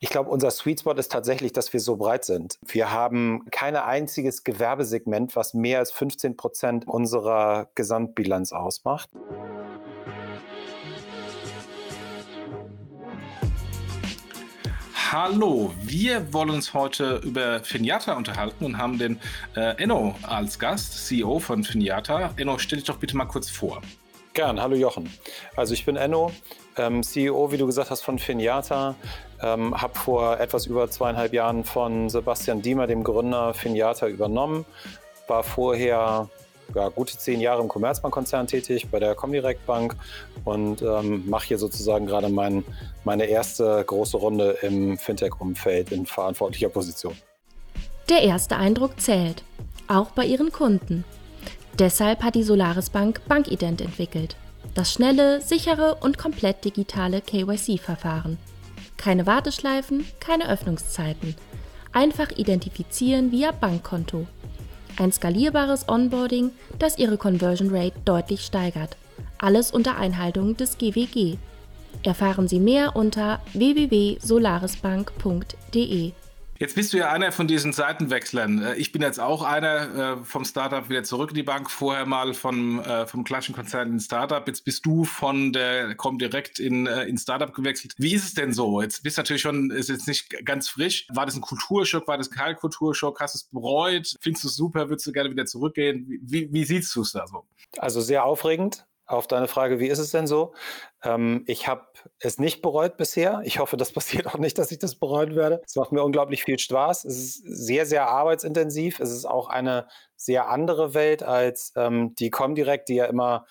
Ich glaube, unser Sweet Spot ist tatsächlich, dass wir so breit sind. Wir haben kein einziges Gewerbesegment, was mehr als 15 Prozent unserer Gesamtbilanz ausmacht. Hallo, wir wollen uns heute über Finiata unterhalten und haben den äh, Enno als Gast, CEO von Finiata. Enno, stell dich doch bitte mal kurz vor. Gern, hallo Jochen. Also ich bin Enno, ähm, CEO, wie du gesagt hast, von Finiata. Ähm, habe vor etwas über zweieinhalb Jahren von Sebastian Diemer, dem Gründer Finiata, übernommen. War vorher ja, gute zehn Jahre im Commerzbank-Konzern tätig, bei der Comdirect Bank und ähm, mache hier sozusagen gerade mein, meine erste große Runde im Fintech-Umfeld in verantwortlicher Position. Der erste Eindruck zählt, auch bei ihren Kunden. Deshalb hat die Solaris Bank Bankident entwickelt. Das schnelle, sichere und komplett digitale KYC-Verfahren. Keine Warteschleifen, keine Öffnungszeiten. Einfach identifizieren via Bankkonto ein skalierbares Onboarding, das Ihre Conversion Rate deutlich steigert. Alles unter Einhaltung des GWG. Erfahren Sie mehr unter www.solarisbank.de. Jetzt bist du ja einer von diesen Seitenwechslern. Äh, ich bin jetzt auch einer äh, vom Startup wieder zurück in die Bank, vorher mal vom, äh, vom klassischen Konzern in Startup. Jetzt bist du von der komm direkt in, in Startup gewechselt. Wie ist es denn so? Jetzt bist du natürlich schon, ist jetzt nicht ganz frisch. War das ein Kulturschock? War das kein Kulturschock? Hast du es bereut? Findest du es super? Würdest du gerne wieder zurückgehen? Wie, wie siehst du es da so? Also sehr aufregend auf deine Frage, wie ist es denn so? Ähm, ich habe es nicht bereut bisher. Ich hoffe, das passiert auch nicht, dass ich das bereuen werde. Es macht mir unglaublich viel Spaß. Es ist sehr, sehr arbeitsintensiv. Es ist auch eine sehr andere Welt als ähm, die Comdirect, die ja immer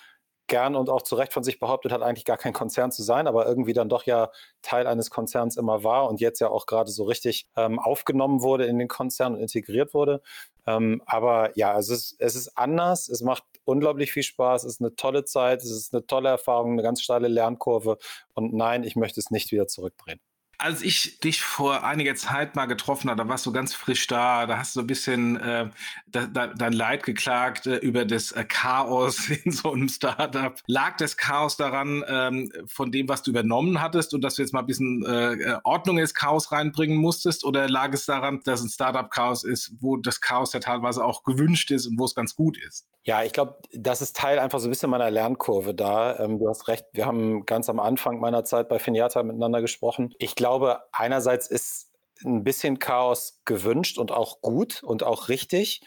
gern und auch zu Recht von sich behauptet hat, eigentlich gar kein Konzern zu sein, aber irgendwie dann doch ja Teil eines Konzerns immer war und jetzt ja auch gerade so richtig ähm, aufgenommen wurde in den Konzern und integriert wurde. Ähm, aber ja, es ist, es ist anders, es macht unglaublich viel Spaß, es ist eine tolle Zeit, es ist eine tolle Erfahrung, eine ganz steile Lernkurve und nein, ich möchte es nicht wieder zurückdrehen als ich dich vor einiger Zeit mal getroffen habe, da warst du ganz frisch da, da hast du ein bisschen äh, da, da, dein Leid geklagt äh, über das äh, Chaos in so einem Startup. Lag das Chaos daran, ähm, von dem, was du übernommen hattest und dass du jetzt mal ein bisschen äh, äh Ordnung ins Chaos reinbringen musstest? Oder lag es daran, dass ein Startup-Chaos ist, wo das Chaos ja teilweise auch gewünscht ist und wo es ganz gut ist? Ja, ich glaube, das ist Teil einfach so ein bisschen meiner Lernkurve da. Ähm, du hast recht, wir haben ganz am Anfang meiner Zeit bei Finiata miteinander gesprochen. Ich glaube, einerseits ist ein bisschen Chaos gewünscht und auch gut und auch richtig.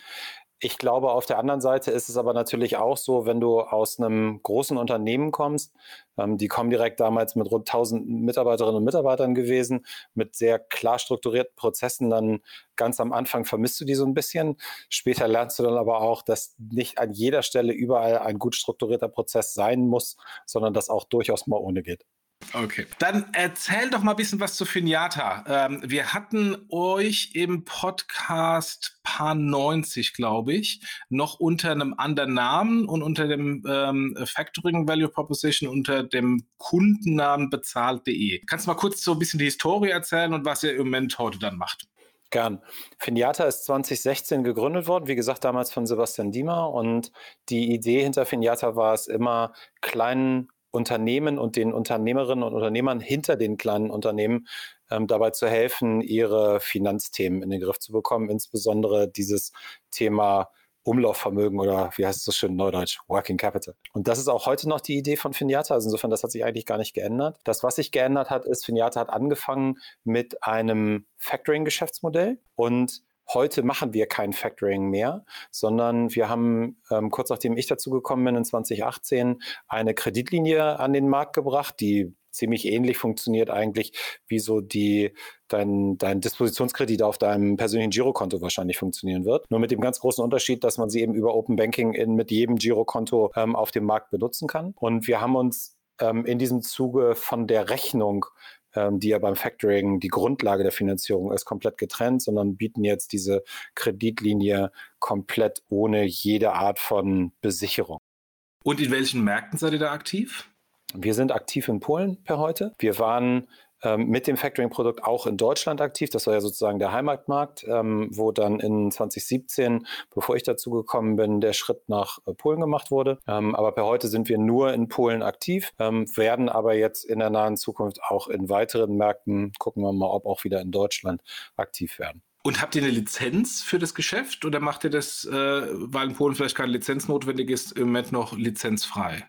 Ich glaube, auf der anderen Seite ist es aber natürlich auch so, wenn du aus einem großen Unternehmen kommst, ähm, die kommen direkt damals mit rund 1000 Mitarbeiterinnen und Mitarbeitern gewesen, mit sehr klar strukturierten Prozessen, dann ganz am Anfang vermisst du die so ein bisschen. Später lernst du dann aber auch, dass nicht an jeder Stelle überall ein gut strukturierter Prozess sein muss, sondern dass auch durchaus mal ohne geht. Okay. Dann erzähl doch mal ein bisschen was zu Finiata. Ähm, wir hatten euch im Podcast Paar 90, glaube ich, noch unter einem anderen Namen und unter dem ähm, Factoring Value Proposition unter dem Kundennamen bezahlt.de. Kannst du mal kurz so ein bisschen die Historie erzählen und was ihr im Moment heute dann macht? Gern. Finiata ist 2016 gegründet worden, wie gesagt, damals von Sebastian Diemer. Und die Idee hinter Finiata war es immer, kleinen Unternehmen und den Unternehmerinnen und Unternehmern hinter den kleinen Unternehmen ähm, dabei zu helfen, ihre Finanzthemen in den Griff zu bekommen, insbesondere dieses Thema Umlaufvermögen oder wie heißt es so schön neudeutsch, Working Capital. Und das ist auch heute noch die Idee von Finiata. Also insofern, das hat sich eigentlich gar nicht geändert. Das, was sich geändert hat, ist, Finiata hat angefangen mit einem Factoring-Geschäftsmodell und Heute machen wir kein Factoring mehr, sondern wir haben ähm, kurz nachdem ich dazu gekommen bin in 2018 eine Kreditlinie an den Markt gebracht, die ziemlich ähnlich funktioniert eigentlich, wie so die dein, dein Dispositionskredit auf deinem persönlichen Girokonto wahrscheinlich funktionieren wird. Nur mit dem ganz großen Unterschied, dass man sie eben über Open Banking in, mit jedem Girokonto ähm, auf dem Markt benutzen kann. Und wir haben uns ähm, in diesem Zuge von der Rechnung die ja beim Factoring die Grundlage der Finanzierung ist, komplett getrennt, sondern bieten jetzt diese Kreditlinie komplett ohne jede Art von Besicherung. Und in welchen Märkten seid ihr da aktiv? Wir sind aktiv in Polen per heute. Wir waren ähm, mit dem Factoring-Produkt auch in Deutschland aktiv. Das war ja sozusagen der Heimatmarkt, ähm, wo dann in 2017, bevor ich dazu gekommen bin, der Schritt nach äh, Polen gemacht wurde. Ähm, aber per heute sind wir nur in Polen aktiv, ähm, werden aber jetzt in der nahen Zukunft auch in weiteren Märkten, gucken wir mal, ob auch wieder in Deutschland aktiv werden. Und habt ihr eine Lizenz für das Geschäft oder macht ihr das, äh, weil in Polen vielleicht keine Lizenz notwendig ist, im Moment noch lizenzfrei?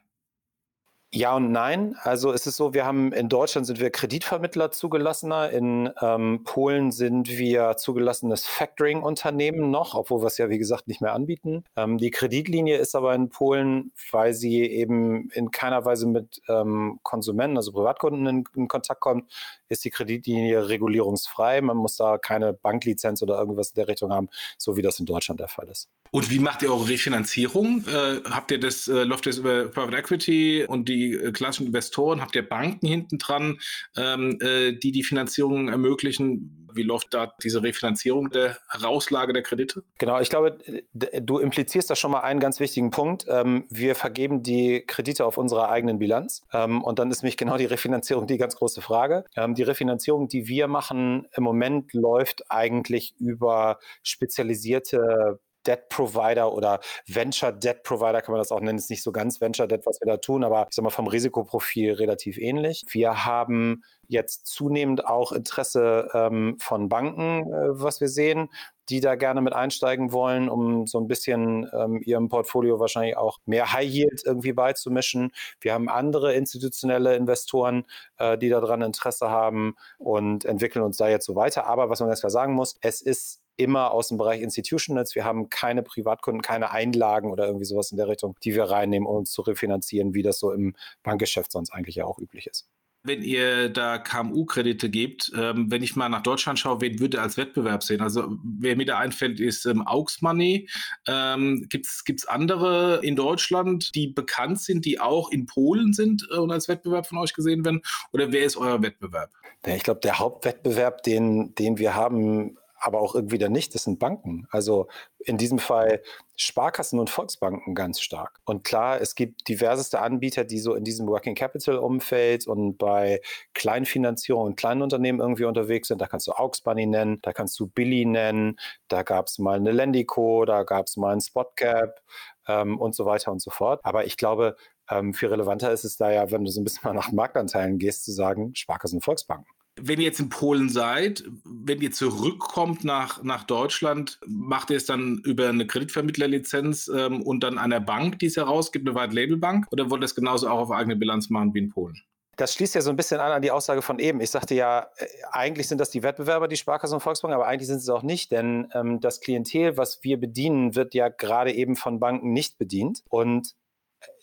Ja und nein. Also es ist so, wir haben in Deutschland sind wir Kreditvermittler zugelassener, in ähm, Polen sind wir zugelassenes Factoring-Unternehmen noch, obwohl wir es ja wie gesagt nicht mehr anbieten. Ähm, die Kreditlinie ist aber in Polen, weil sie eben in keiner Weise mit ähm, Konsumenten, also Privatkunden in, in, Kontakt kommt, ist die Kreditlinie regulierungsfrei. Man muss da keine Banklizenz oder irgendwas in der Richtung haben, so wie das in Deutschland der Fall ist. Und wie macht ihr eure Refinanzierung? Äh, habt ihr das, äh, läuft das über Private Equity und die äh, klassischen Investoren? Habt ihr Banken hinten dran, ähm, äh, die die Finanzierung ermöglichen? Wie läuft da diese Refinanzierung der Herauslage der Kredite? Genau, ich glaube, du implizierst da schon mal einen ganz wichtigen Punkt. Ähm, wir vergeben die Kredite auf unserer eigenen Bilanz. Ähm, und dann ist nämlich genau die Refinanzierung die ganz große Frage. Ähm, die Refinanzierung, die wir machen im Moment, läuft eigentlich über spezialisierte Debt Provider oder Venture Debt Provider kann man das auch nennen. Ist nicht so ganz Venture Debt, was wir da tun, aber ich sag mal vom Risikoprofil relativ ähnlich. Wir haben jetzt zunehmend auch Interesse ähm, von Banken, äh, was wir sehen, die da gerne mit einsteigen wollen, um so ein bisschen ähm, ihrem Portfolio wahrscheinlich auch mehr High Yield irgendwie beizumischen. Wir haben andere institutionelle Investoren, äh, die daran Interesse haben und entwickeln uns da jetzt so weiter. Aber was man ganz klar sagen muss, es ist immer aus dem Bereich Institutionals. Wir haben keine Privatkunden, keine Einlagen oder irgendwie sowas in der Richtung, die wir reinnehmen, um uns zu refinanzieren, wie das so im Bankgeschäft sonst eigentlich ja auch üblich ist. Wenn ihr da KMU-Kredite gebt, ähm, wenn ich mal nach Deutschland schaue, wen würde als Wettbewerb sehen? Also wer mir da einfällt, ist ähm, Aux Money. Ähm, Gibt es andere in Deutschland, die bekannt sind, die auch in Polen sind äh, und als Wettbewerb von euch gesehen werden? Oder wer ist euer Wettbewerb? Ja, ich glaube, der Hauptwettbewerb, den, den wir haben, aber auch irgendwie dann nicht, das sind Banken. Also in diesem Fall Sparkassen und Volksbanken ganz stark. Und klar, es gibt diverseste Anbieter, die so in diesem Working Capital Umfeld und bei Kleinfinanzierung und kleinen Unternehmen irgendwie unterwegs sind. Da kannst du Aux Bunny nennen, da kannst du Billy nennen, da gab es mal eine Lendico, da gab es mal ein Spotcap ähm, und so weiter und so fort. Aber ich glaube, ähm, viel relevanter ist es da ja, wenn du so ein bisschen mal nach Marktanteilen gehst, zu sagen, Sparkassen und Volksbanken wenn ihr jetzt in Polen seid, wenn ihr zurückkommt nach, nach Deutschland, macht ihr es dann über eine Kreditvermittlerlizenz ähm, und dann einer Bank, die es herausgibt, eine White-Label-Bank? Oder wollt ihr es genauso auch auf eigene Bilanz machen wie in Polen? Das schließt ja so ein bisschen an an die Aussage von eben. Ich sagte ja, äh, eigentlich sind das die Wettbewerber, die Sparkassen und Volksbanken, aber eigentlich sind sie es auch nicht, denn ähm, das Klientel, was wir bedienen, wird ja gerade eben von Banken nicht bedient. Und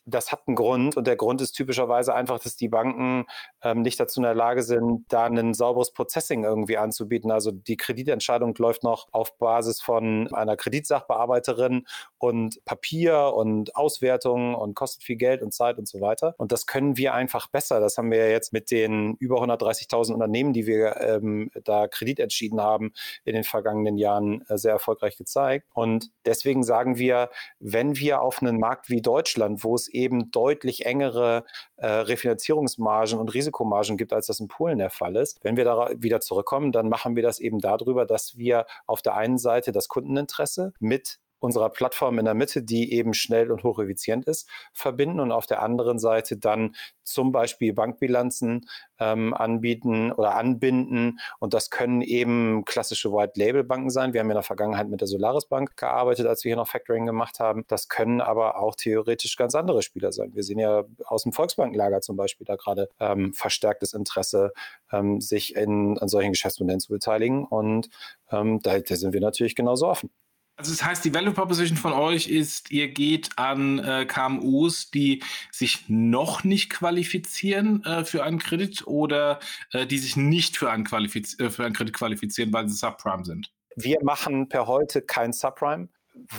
das hat einen Grund und der Grund ist typischerweise einfach, dass die Banken ähm, nicht dazu in der Lage sind, da ein sauberes Processing irgendwie anzubieten. Also die Kreditentscheidung läuft noch auf Basis von einer Kreditsachbearbeiterin und Papier und Auswertungen und kostet viel Geld und Zeit und so weiter. Und das können wir einfach besser. Das haben wir jetzt mit den über 130.000 Unternehmen, die wir ähm, da Kredit entschieden haben, in den vergangenen Jahren äh, sehr erfolgreich gezeigt. Und deswegen sagen wir, wenn wir auf einen Markt wie Deutschland, wo es eben deutlich engere äh, Refinanzierungsmargen und Risikomargen gibt, als das in Polen der Fall ist. Wenn wir da wieder zurückkommen, dann machen wir das eben darüber, dass wir auf der einen Seite das Kundeninteresse mit unserer Plattform in der Mitte, die eben schnell und hocheffizient ist, verbinden und auf der anderen Seite dann zum Beispiel Bankbilanzen ähm, anbieten oder anbinden. Und das können eben klassische White-Label-Banken sein. Wir haben in der Vergangenheit mit der Solaris Bank gearbeitet, als wir hier noch Factoring gemacht haben. Das können aber auch theoretisch ganz andere Spieler sein. Wir sehen ja aus dem Volksbankenlager zum Beispiel da gerade ähm, verstärktes Interesse, ähm, sich in, an solchen Geschäftsmodellen zu beteiligen. Und ähm, da, da sind wir natürlich genauso offen. Also das heißt, die Value Proposition von euch ist, ihr geht an äh, KMUs, die sich noch nicht qualifizieren äh, für einen Kredit oder äh, die sich nicht für einen, äh, für einen Kredit qualifizieren, weil sie Subprime sind. Wir machen per heute kein Subprime,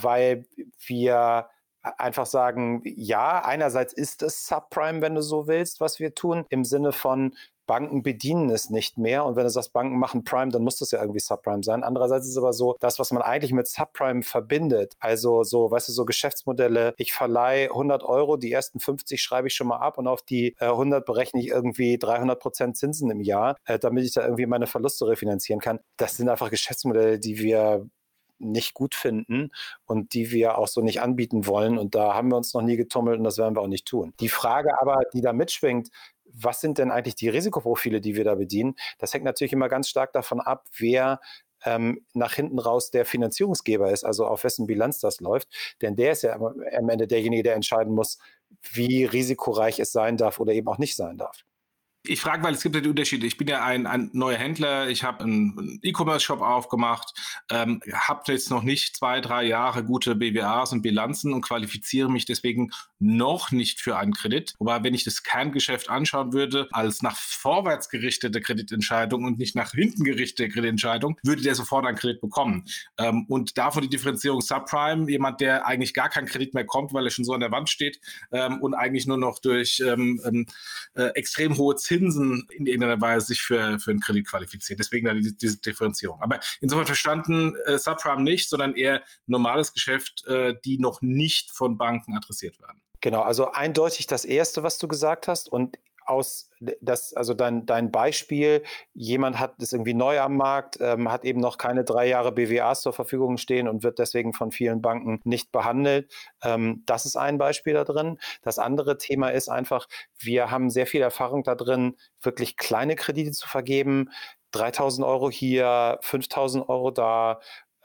weil wir einfach sagen, ja, einerseits ist es Subprime, wenn du so willst, was wir tun, im Sinne von, Banken bedienen es nicht mehr. Und wenn du sagst, Banken machen Prime, dann muss das ja irgendwie Subprime sein. Andererseits ist es aber so, das, was man eigentlich mit Subprime verbindet, also so, weißt du, so Geschäftsmodelle, ich verleihe 100 Euro, die ersten 50 schreibe ich schon mal ab und auf die äh, 100 berechne ich irgendwie 300 Prozent Zinsen im Jahr, äh, damit ich da irgendwie meine Verluste refinanzieren kann. Das sind einfach Geschäftsmodelle, die wir nicht gut finden und die wir auch so nicht anbieten wollen. Und da haben wir uns noch nie getummelt und das werden wir auch nicht tun. Die Frage aber, die da mitschwingt, was sind denn eigentlich die Risikoprofile, die wir da bedienen? Das hängt natürlich immer ganz stark davon ab, wer ähm, nach hinten raus der Finanzierungsgeber ist, also auf wessen Bilanz das läuft. Denn der ist ja am Ende derjenige, der entscheiden muss, wie risikoreich es sein darf oder eben auch nicht sein darf. Ich frage, weil es gibt ja die Unterschiede. Ich bin ja ein, ein neuer Händler, ich habe einen E-Commerce-Shop aufgemacht, ähm, habe jetzt noch nicht zwei, drei Jahre gute BWAs und Bilanzen und qualifiziere mich deswegen noch nicht für einen Kredit. Aber wenn ich das Kerngeschäft anschauen würde, als nach vorwärts gerichtete Kreditentscheidung und nicht nach hinten gerichtete Kreditentscheidung, würde der sofort einen Kredit bekommen. Ähm, und davon die Differenzierung Subprime, jemand, der eigentlich gar keinen Kredit mehr kommt, weil er schon so an der Wand steht ähm, und eigentlich nur noch durch ähm, ähm äh, extrem hohe Zinsen in irgendeiner Weise sich für, für einen Kredit qualifiziert. Deswegen da diese, diese Differenzierung. Aber insofern verstanden äh, Subprime nicht, sondern eher normales Geschäft, äh, die noch nicht von Banken adressiert werden. Genau, also eindeutig das Erste, was du gesagt hast. Und aus das, also dein, dein Beispiel, jemand hat ist irgendwie neu am Markt, ähm, hat eben noch keine drei Jahre BWAs zur Verfügung stehen und wird deswegen von vielen Banken nicht behandelt. Ähm, das ist ein Beispiel da drin. Das andere Thema ist einfach, wir haben sehr viel Erfahrung da drin, wirklich kleine Kredite zu vergeben. 3000 Euro hier, 5000 Euro da,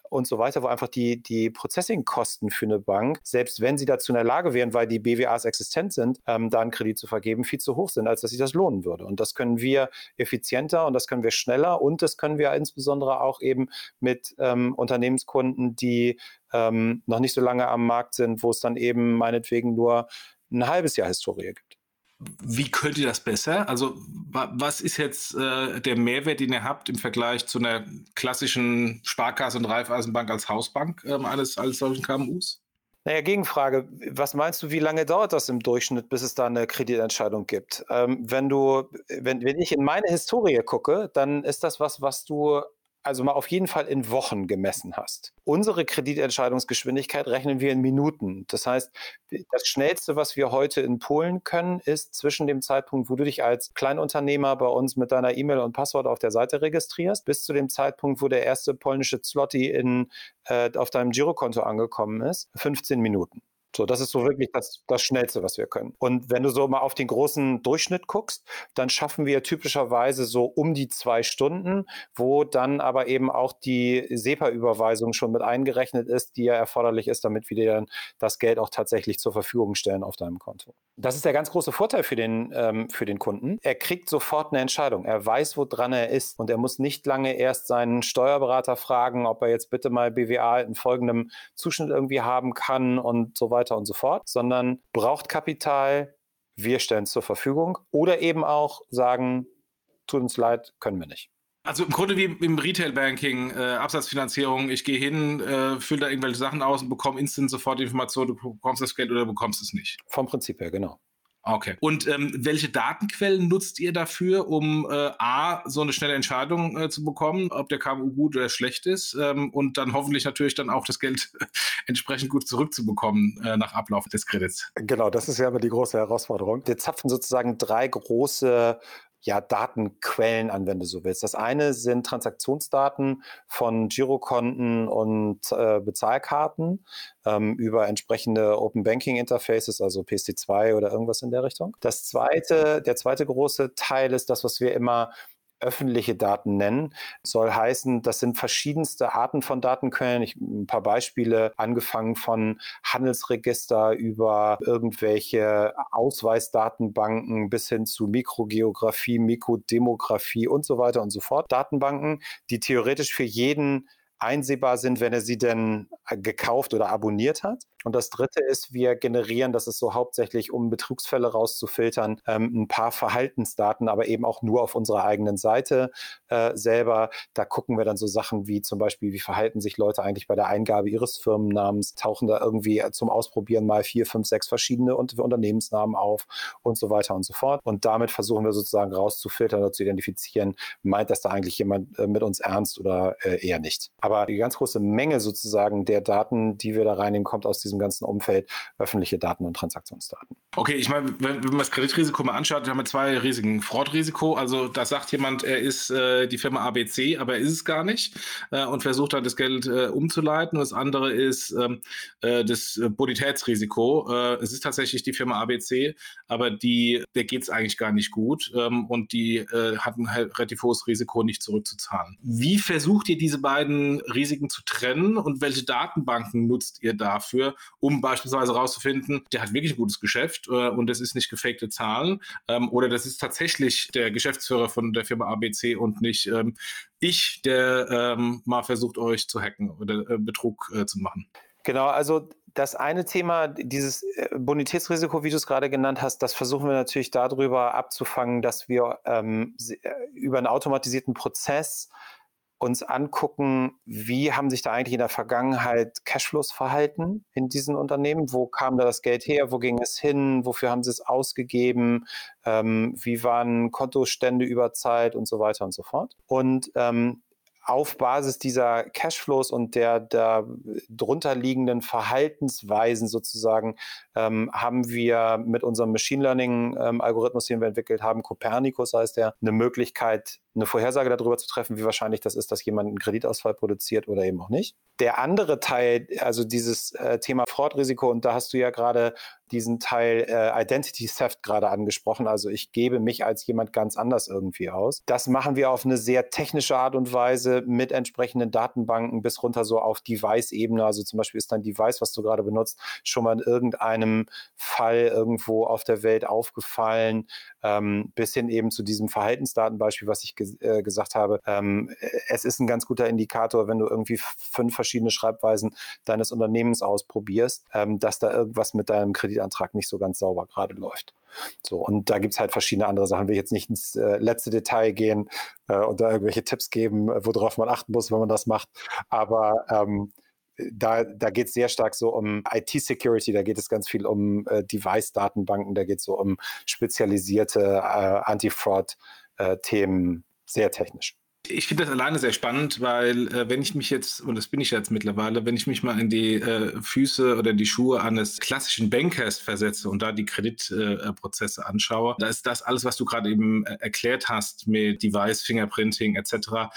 und so weiter, wo einfach die, die Processing-Kosten für eine Bank, selbst wenn sie dazu in der Lage wären, weil die BWAs existent sind, ähm, da einen Kredit zu vergeben, viel zu hoch sind, als dass sich das lohnen würde. Und das können wir effizienter und das können wir schneller und das können wir insbesondere auch eben mit ähm, Unternehmenskunden, die ähm, noch nicht so lange am Markt sind, wo es dann eben meinetwegen nur ein halbes Jahr Historie gibt. Wie könnt ihr das besser? Also was ist jetzt äh, der Mehrwert, den ihr habt im Vergleich zu einer klassischen Sparkasse und Raiffeisenbank als Hausbank ähm, eines, eines solchen KMUs? Naja, Gegenfrage. Was meinst du, wie lange dauert das im Durchschnitt, bis es da eine Kreditentscheidung gibt? Ähm, wenn du, wenn, wenn ich in meine Historie gucke, dann ist das was, was du also mal auf jeden Fall in Wochen gemessen hast. Unsere Kreditentscheidungsgeschwindigkeit rechnen wir in Minuten. Das heißt, das Schnellste, was wir heute in Polen können, ist zwischen dem Zeitpunkt, wo du dich als Kleinunternehmer bei uns mit deiner E-Mail und Passwort auf der Seite registrierst, bis zu dem Zeitpunkt, wo der erste polnische Zloty in, äh, auf deinem Girokonto angekommen ist, 15 Minuten. So, das ist so wirklich das, das Schnellste, was wir können. Und wenn du so mal auf den großen Durchschnitt guckst, dann schaffen wir typischerweise so um die zwei Stunden, wo dann aber eben auch die SEPA-Überweisung schon mit eingerechnet ist, die ja erforderlich ist, damit wir dir dann das Geld auch tatsächlich zur Verfügung stellen auf deinem Konto. Das ist der ganz große Vorteil für den, ähm, für den Kunden. Er kriegt sofort eine Entscheidung. Er weiß, woran er ist und er muss nicht lange erst seinen Steuerberater fragen, ob er jetzt bitte mal BWA in folgendem Zuschnitt irgendwie haben kann und so weiter weiter und so fort, sondern braucht Kapital, wir stellen es zur Verfügung oder eben auch sagen, tut uns leid, können wir nicht. Also im Grunde wie im Retail-Banking, äh, Absatzfinanzierung, ich gehe hin, äh, fülle da irgendwelche Sachen aus und bekomme instant sofort Informationen, du bekommst das Geld oder bekommst es nicht. Vom Prinzip her, genau. Okay. Und ähm, welche Datenquellen nutzt ihr dafür, um äh, A, so eine schnelle Entscheidung äh, zu bekommen, ob der KMU gut oder schlecht ist ähm, und dann hoffentlich natürlich dann auch das Geld entsprechend gut zurückzubekommen äh, nach Ablauf des Kredits? Genau, das ist ja immer die große Herausforderung. Wir zapfen sozusagen drei große ja, Datenquellen an, wenn du so willst. Das eine sind Transaktionsdaten von Girokonten und äh, Bezahlkarten ähm, über entsprechende Open Banking Interfaces, also PSD2 oder irgendwas in der Richtung. Das zweite, der zweite große Teil ist das, was wir immer öffentliche Daten nennen. Soll heißen, das sind verschiedenste Arten von Datenquellen. Ich, ein paar Beispiele, angefangen von Handelsregister über irgendwelche Ausweisdatenbanken bis hin zu Mikrogeografie, Mikrodemografie und so weiter und so fort. Datenbanken, die theoretisch für jeden einsehbar sind, wenn er sie denn gekauft oder abonniert hat. Und das dritte ist, wir generieren, das ist so hauptsächlich, um Betrugsfälle rauszufiltern, ähm, ein paar Verhaltensdaten, aber eben auch nur auf unserer eigenen Seite äh, selber. Da gucken wir dann so Sachen wie zum Beispiel, wie verhalten sich Leute eigentlich bei der Eingabe ihres Firmennamens, tauchen da irgendwie zum Ausprobieren mal vier, fünf, sechs verschiedene Unternehmensnamen auf und so weiter und so fort. Und damit versuchen wir sozusagen rauszufiltern oder zu identifizieren, meint das da eigentlich jemand äh, mit uns ernst oder äh, eher nicht. Aber die ganz große Menge sozusagen der Daten, die wir da reinnehmen, kommt aus diesem ganzen Umfeld öffentliche Daten und Transaktionsdaten. Okay, ich meine, wenn, wenn man das Kreditrisiko mal anschaut, haben wir zwei Risiken. Fraudrisiko, also da sagt jemand, er ist äh, die Firma ABC, aber er ist es gar nicht äh, und versucht dann das Geld äh, umzuleiten. Und das andere ist ähm, äh, das Bonitätsrisiko. Äh, es ist tatsächlich die Firma ABC, aber die, der geht es eigentlich gar nicht gut ähm, und die äh, hat ein relativ hohes Risiko, nicht zurückzuzahlen. Wie versucht ihr diese beiden Risiken zu trennen und welche Datenbanken nutzt ihr dafür, um beispielsweise herauszufinden, der hat wirklich ein gutes Geschäft äh, und das ist nicht gefakte Zahlen ähm, oder das ist tatsächlich der Geschäftsführer von der Firma ABC und nicht ähm, ich, der ähm, mal versucht, euch zu hacken oder äh, Betrug äh, zu machen. Genau, also das eine Thema, dieses äh, Bonitätsrisiko, wie du es gerade genannt hast, das versuchen wir natürlich darüber abzufangen, dass wir ähm, äh, über einen automatisierten Prozess uns angucken, wie haben sich da eigentlich in der Vergangenheit Cashflows verhalten in diesen Unternehmen? Wo kam da das Geld her? Wo ging es hin? Wofür haben sie es ausgegeben? Ähm, wie waren Kontostände über Zeit und so weiter und so fort? Und ähm, auf Basis dieser Cashflows und der, der drunterliegenden Verhaltensweisen sozusagen ähm, haben wir mit unserem Machine Learning ähm, den wir entwickelt haben, Copernicus heißt der, eine Möglichkeit, eine Vorhersage darüber zu treffen, wie wahrscheinlich das ist, dass jemand einen Kreditausfall produziert oder eben auch nicht. Der andere Teil, also dieses äh, Thema Fraudrisiko, und da hast du ja gerade diesen Teil äh, Identity Theft gerade angesprochen. Also ich gebe mich als jemand ganz anders irgendwie aus. Das machen wir auf eine sehr technische Art und Weise mit entsprechenden Datenbanken bis runter so auf Device-Ebene. Also zum Beispiel ist dein Device, was du gerade benutzt, schon mal in irgendeinem Fall irgendwo auf der Welt aufgefallen, ähm, bis hin eben zu diesem Verhaltensdatenbeispiel, was ich ge äh, gesagt habe. Ähm, es ist ein ganz guter Indikator, wenn du irgendwie fünf verschiedene Schreibweisen deines Unternehmens ausprobierst, ähm, dass da irgendwas mit deinem Kreditantrag nicht so ganz sauber gerade läuft. So, und da gibt es halt verschiedene andere Sachen. Ich will jetzt nicht ins äh, letzte Detail gehen äh, und da irgendwelche Tipps geben, worauf man achten muss, wenn man das macht. Aber ähm, da, da geht es sehr stark so um IT-Security, da geht es ganz viel um äh, Device-Datenbanken, da geht es so um spezialisierte äh, Anti-Fraud-Themen, äh, sehr technisch. Ich finde das alleine sehr spannend, weil äh, wenn ich mich jetzt, und das bin ich jetzt mittlerweile, wenn ich mich mal in die äh, Füße oder die Schuhe eines klassischen Bankers versetze und da die Kreditprozesse äh, anschaue, da ist das alles, was du gerade eben äh, erklärt hast mit Device, Fingerprinting etc.,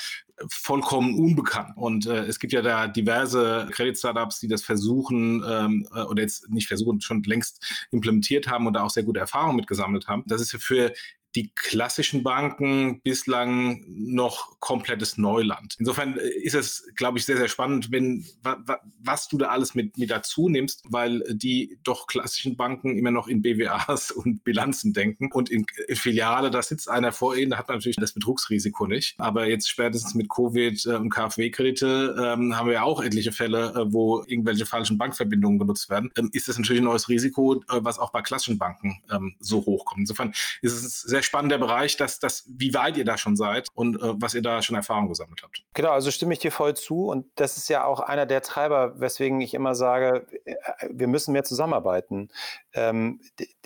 vollkommen unbekannt. Und äh, es gibt ja da diverse Credit-Startups, die das versuchen ähm, äh, oder jetzt nicht versuchen, schon längst implementiert haben und da auch sehr gute Erfahrungen mitgesammelt haben. Das ist ja für die klassischen Banken bislang noch komplettes Neuland. Insofern äh, ist es, glaube ich, sehr, sehr spannend, wenn was du da alles mit, mit dazu nimmst, weil die doch klassischen Banken immer noch in BWAs und Bilanzen denken und in, in Filiale, da sitzt einer vor ihnen, da hat man natürlich das Betrugsrisiko nicht. Aber jetzt spätestens mit Covid äh, und KfW-Kredite ähm, haben wir ja auch etliche Fälle, äh, wo irgendwelche falschen Bankverbindungen genutzt werden. Ähm, ist das natürlich ein neues Risiko, äh, was auch bei klassischen Banken ähm, so hochkommt. Insofern ist es sehr spannender Bereich, dass das, wie weit ihr da schon seid und äh, was ihr da schon Erfahrung gesammelt habt. Genau, also stimme ich dir voll zu und das ist ja auch einer der Treiber, weswegen ich immer sage, äh, wir müssen mehr zusammenarbeiten. Ähm,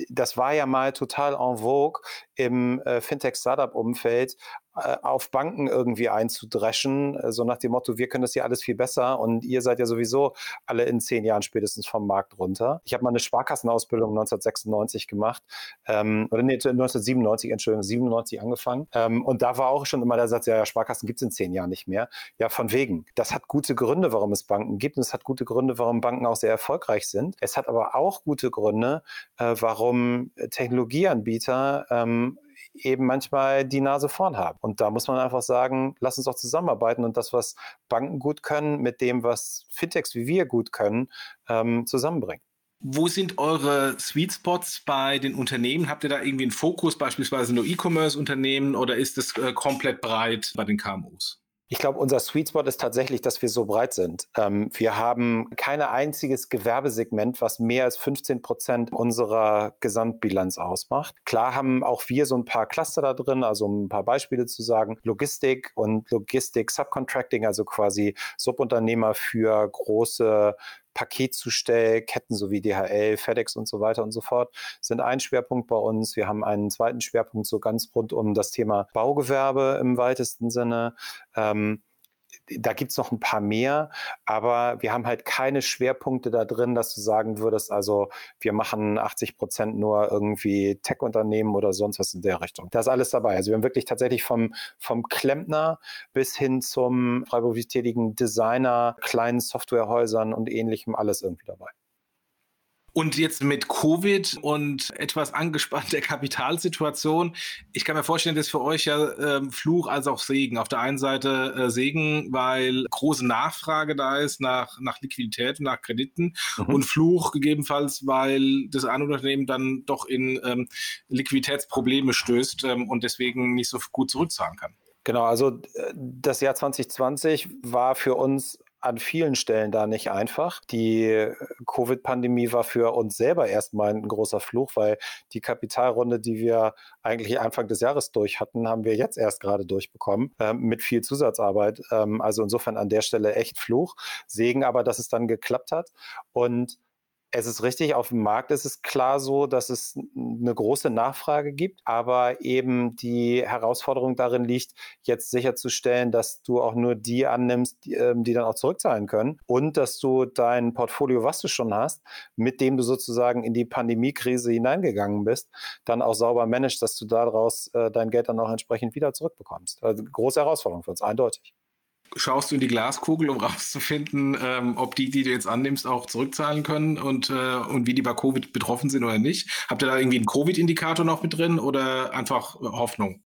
das war ja mal total en vogue im äh, Fintech-Startup-Umfeld, auf Banken irgendwie einzudreschen, äh, so nach dem Motto, wir können das hier alles viel besser und ihr seid ja sowieso alle in zehn Jahren spätestens vom Markt runter. Ich habe mal eine Sparkassenausbildung 1996 gemacht, ähm, oder nee, 1997, Entschuldigung, 97 angefangen. Ähm, und da war auch schon immer der Satz, ja, ja Sparkassen gibt es in zehn Jahren nicht mehr. Ja, von wegen. Das hat gute Gründe, warum es Banken gibt und es hat gute Gründe, warum Banken auch sehr erfolgreich sind. Es hat aber auch gute Gründe, äh, warum Technologieanbieter ähm, eben manchmal die Nase vorn haben. Und da muss man einfach sagen, lass uns doch zusammenarbeiten und das, was Banken gut können, mit dem, was Fintechs wie wir gut können, ähm, zusammenbringen. Wo sind eure Sweet Spots bei den Unternehmen? Habt ihr da irgendwie einen Fokus, beispielsweise nur E-Commerce-Unternehmen oder ist es äh, komplett breit bei den KMUs? Ich glaube, unser Sweet Spot ist tatsächlich, dass wir so breit sind. Ähm, wir haben kein einziges Gewerbesegment, was mehr als 15 Prozent unserer Gesamtbilanz ausmacht. Klar haben auch wir so ein paar Cluster da drin, also um ein paar Beispiele zu sagen. Logistik und Logistik Subcontracting, also quasi Subunternehmer für große Paketzustellketten sowie DHL, FedEx und so weiter und so fort sind ein Schwerpunkt bei uns. Wir haben einen zweiten Schwerpunkt so ganz rund um das Thema Baugewerbe im weitesten Sinne. Ähm, da gibt es noch ein paar mehr, aber wir haben halt keine Schwerpunkte da drin, dass du sagen würdest, also wir machen 80 Prozent nur irgendwie Tech-Unternehmen oder sonst was in der Richtung. Da ist alles dabei. Also wir haben wirklich tatsächlich vom, vom Klempner bis hin zum freiberuflich tätigen Designer, kleinen Softwarehäusern und ähnlichem alles irgendwie dabei. Und jetzt mit Covid und etwas angespannter Kapitalsituation, ich kann mir vorstellen, das ist für euch ja äh, Fluch als auch Segen. Auf der einen Seite äh, Segen, weil große Nachfrage da ist nach, nach Liquidität, nach Krediten mhm. und Fluch gegebenenfalls, weil das ein Unternehmen dann doch in ähm, Liquiditätsprobleme stößt ähm, und deswegen nicht so gut zurückzahlen kann. Genau, also äh, das Jahr 2020 war für uns an vielen Stellen da nicht einfach. Die äh, Covid-Pandemie war für uns selber erstmal ein großer Fluch, weil die Kapitalrunde, die wir eigentlich Anfang des Jahres durch hatten, haben wir jetzt erst gerade durchbekommen, äh, mit viel Zusatzarbeit. Ähm, also insofern an der Stelle echt Fluch. Segen aber, dass es dann geklappt hat. Und es ist richtig, auf dem Markt ist es klar so, dass es eine große Nachfrage gibt, aber eben die Herausforderung darin liegt, jetzt sicherzustellen, dass du auch nur die annimmst, die, ähm, die dann auch zurückzahlen können und dass du dein Portfolio, was du schon hast, mit dem du sozusagen in die Pandemiekrise hineingegangen bist, dann auch sauber managst, dass du daraus äh, dein Geld dann auch entsprechend wieder zurückbekommst. Also große Herausforderung für uns, eindeutig schaust du in die Glaskugel, um rauszufinden, ähm, ob die, die du jetzt annimmst, auch zurückzahlen können und, äh, und wie die bei Covid betroffen sind oder nicht? Habt ihr da irgendwie einen Covid-Indikator noch mit drin oder einfach Hoffnung?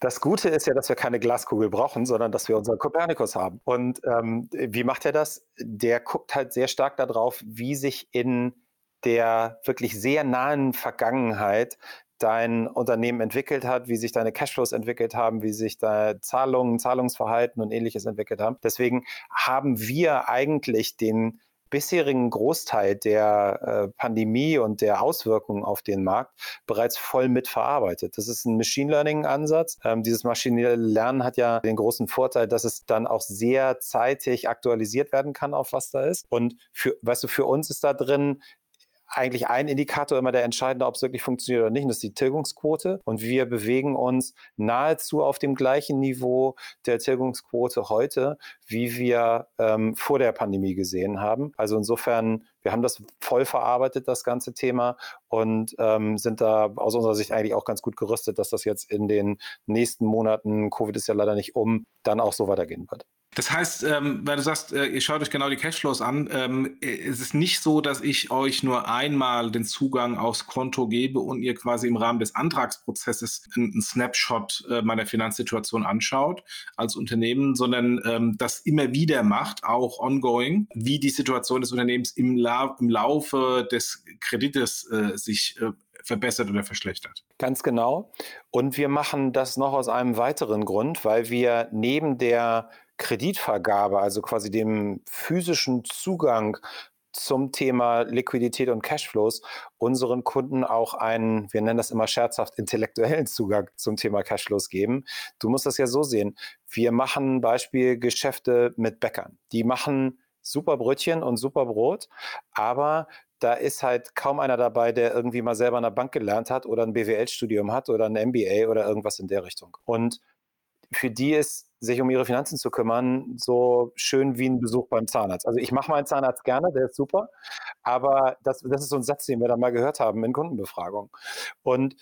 Das Gute ist ja, dass wir keine Glaskugel brauchen, sondern dass wir unseren Kopernikus haben. Und ähm, wie macht er das? Der guckt halt sehr stark darauf, wie sich in der wirklich sehr nahen Vergangenheit dein Unternehmen entwickelt hat, wie sich deine Cashflows entwickelt haben, wie sich deine Zahlungen, Zahlungsverhalten und ähnliches entwickelt haben. Deswegen haben wir eigentlich den bisherigen Großteil der äh, Pandemie und der Auswirkungen auf den Markt bereits voll mitverarbeitet. Das ist ein Machine Learning-Ansatz. Ähm, dieses maschinelle Lernen hat ja den großen Vorteil, dass es dann auch sehr zeitig aktualisiert werden kann, auf was da ist. Und für, weißt du, für uns ist da drin eigentlich ein Indikator immer der entscheidende, ob es wirklich funktioniert oder nicht. Und das ist die Tilgungsquote. Und wir bewegen uns nahezu auf dem gleichen Niveau der Tilgungsquote heute, wie wir ähm, vor der Pandemie gesehen haben. Also insofern, wir haben das voll verarbeitet, das ganze Thema, und ähm, sind da aus unserer Sicht eigentlich auch ganz gut gerüstet, dass das jetzt in den nächsten Monaten, Covid ist ja leider nicht um, dann auch so weitergehen wird. Das heißt, ähm, weil du sagst, äh, ihr schaut euch genau die Cashflows an, ähm, es ist nicht so, dass ich euch nur einmal den Zugang aufs Konto gebe und ihr quasi im Rahmen des Antragsprozesses einen Snapshot äh, meiner Finanzsituation anschaut als Unternehmen, sondern ähm, das immer wieder macht, auch ongoing, wie die Situation des Unternehmens im, La im Laufe des Kredites äh, sich äh, verbessert oder verschlechtert. Ganz genau. Und wir machen das noch aus einem weiteren Grund, weil wir neben der Kreditvergabe, also quasi dem physischen Zugang zum Thema Liquidität und Cashflows unseren Kunden auch einen, wir nennen das immer scherzhaft, intellektuellen Zugang zum Thema Cashflows geben. Du musst das ja so sehen. Wir machen Beispiel Geschäfte mit Bäckern. Die machen super Brötchen und super Brot, aber da ist halt kaum einer dabei, der irgendwie mal selber an der Bank gelernt hat oder ein BWL-Studium hat oder ein MBA oder irgendwas in der Richtung. Und für die ist, sich um ihre Finanzen zu kümmern, so schön wie ein Besuch beim Zahnarzt. Also ich mache meinen Zahnarzt gerne, der ist super, aber das, das ist so ein Satz, den wir da mal gehört haben in Kundenbefragungen. Und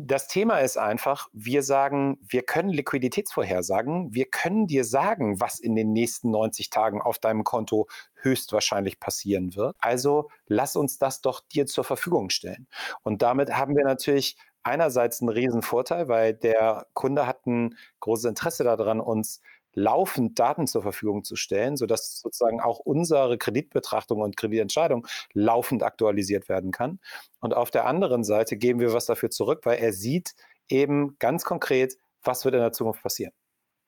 das Thema ist einfach, wir sagen, wir können Liquiditätsvorhersagen, wir können dir sagen, was in den nächsten 90 Tagen auf deinem Konto höchstwahrscheinlich passieren wird. Also lass uns das doch dir zur Verfügung stellen. Und damit haben wir natürlich einerseits einen riesen Vorteil, weil der Kunde hat ein großes Interesse daran, uns laufend Daten zur Verfügung zu stellen, sodass sozusagen auch unsere Kreditbetrachtung und Kreditentscheidung laufend aktualisiert werden kann. Und auf der anderen Seite geben wir was dafür zurück, weil er sieht eben ganz konkret, was wird in der Zukunft passieren.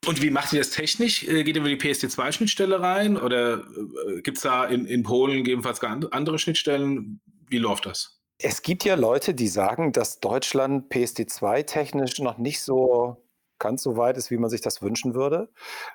Und wie macht ihr das technisch? Äh, geht ihr über die PSD2-Schnittstelle rein oder äh, gibt es da in, in Polen gegebenenfalls andere Schnittstellen? Wie läuft das? Es gibt ja Leute, die sagen, dass Deutschland PSD2 technisch noch nicht so ganz so weit ist, wie man sich das wünschen würde.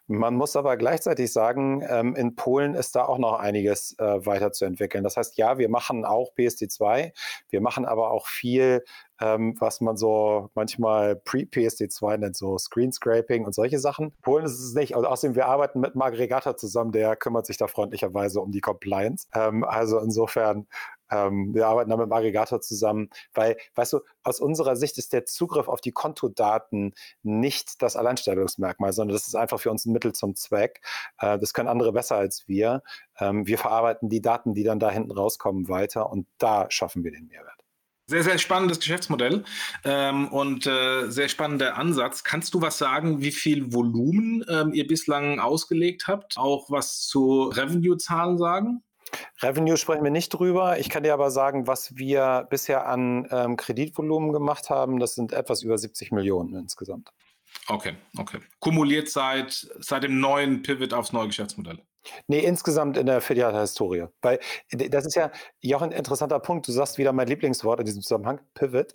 Man muss aber gleichzeitig sagen, ähm, in Polen ist da auch noch einiges äh, weiterzuentwickeln. Das heißt, ja, wir machen auch PSD2, wir machen aber auch viel, ähm, was man so manchmal Pre-PSD2 nennt, so Screen Scraping und solche Sachen. Polen ist es nicht. Und außerdem, wir arbeiten mit einem Aggregator zusammen, der kümmert sich da freundlicherweise um die Compliance. Ähm, also insofern ähm, wir arbeiten da mit dem Aggregator zusammen, weil, weißt du, aus unserer Sicht ist der Zugriff auf die Kontodaten nicht das Alleinstellungsmerkmal, sondern das ist einfach für uns ein Mittel zum Zweck. Äh, das können andere besser als wir. Ähm, wir verarbeiten die Daten, die dann da hinten rauskommen, weiter und da schaffen wir den Mehrwert. Sehr, sehr spannendes Geschäftsmodell ähm, und äh, sehr spannender Ansatz. Kannst du was sagen, wie viel Volumen ähm, ihr bislang ausgelegt habt? Auch was zu Revenue-Zahlen sagen? Revenue sprechen wir nicht drüber. Ich kann dir aber sagen, was wir bisher an ähm, Kreditvolumen gemacht haben. Das sind etwas über 70 Millionen insgesamt. Okay, okay. Kumuliert seit, seit dem neuen Pivot aufs neue Geschäftsmodell. Nee, insgesamt in der Filialhistorie. Weil das ist ja auch ein interessanter Punkt. Du sagst wieder mein Lieblingswort in diesem Zusammenhang, Pivot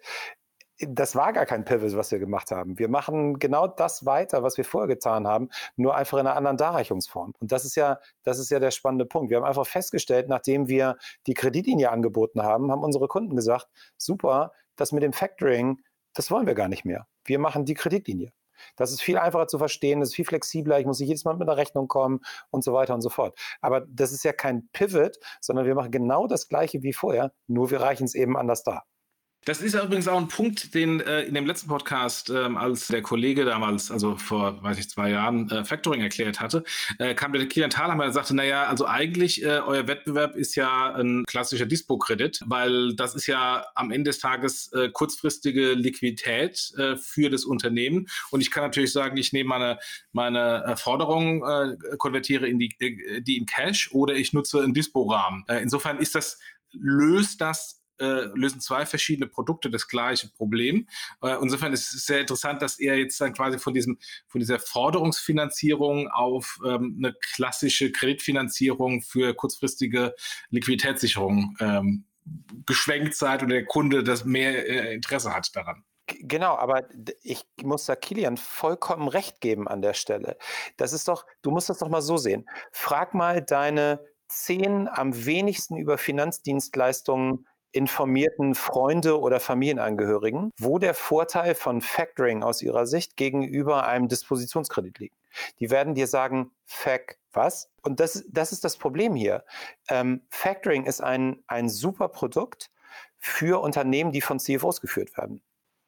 das war gar kein Pivot, was wir gemacht haben. Wir machen genau das weiter, was wir vorher getan haben, nur einfach in einer anderen Darreichungsform. Und das ist ja, das ist ja der spannende Punkt. Wir haben einfach festgestellt, nachdem wir die Kreditlinie angeboten haben, haben unsere Kunden gesagt, super, das mit dem Factoring, das wollen wir gar nicht mehr. Wir machen die Kreditlinie. Das ist viel einfacher zu verstehen, das ist viel flexibler, ich muss nicht jedes Mal mit einer Rechnung kommen und so weiter und so fort. Aber das ist ja kein Pivot, sondern wir machen genau das Gleiche wie vorher, nur wir reichen es eben anders dar. Das ist übrigens auch ein Punkt, den äh, in dem letzten Podcast, ähm, als der Kollege damals, also vor, weiß ich, zwei Jahren, äh, Factoring erklärt hatte, äh, kam der Kilian Thalhammer und sagte, naja, also eigentlich, äh, euer Wettbewerb ist ja ein klassischer Dispo-Kredit, weil das ist ja am Ende des Tages äh, kurzfristige Liquidität äh, für das Unternehmen. Und ich kann natürlich sagen, ich nehme meine, meine Forderung, äh, konvertiere in die, äh, die in Cash oder ich nutze einen Dispo-Rahmen. Äh, insofern ist das, löst das äh, lösen zwei verschiedene Produkte das gleiche Problem. Äh, insofern ist es sehr interessant, dass er jetzt dann quasi von diesem, von dieser Forderungsfinanzierung auf ähm, eine klassische Kreditfinanzierung für kurzfristige Liquiditätssicherung ähm, geschwenkt seid oder der Kunde das mehr äh, Interesse hat daran. Genau, aber ich muss da Kilian vollkommen recht geben an der Stelle. Das ist doch, du musst das doch mal so sehen. Frag mal deine zehn am wenigsten über Finanzdienstleistungen informierten Freunde oder Familienangehörigen, wo der Vorteil von Factoring aus ihrer Sicht gegenüber einem Dispositionskredit liegt. Die werden dir sagen, Fac, was? Und das, das ist das Problem hier. Ähm, Factoring ist ein, ein super Produkt für Unternehmen, die von CFOs geführt werden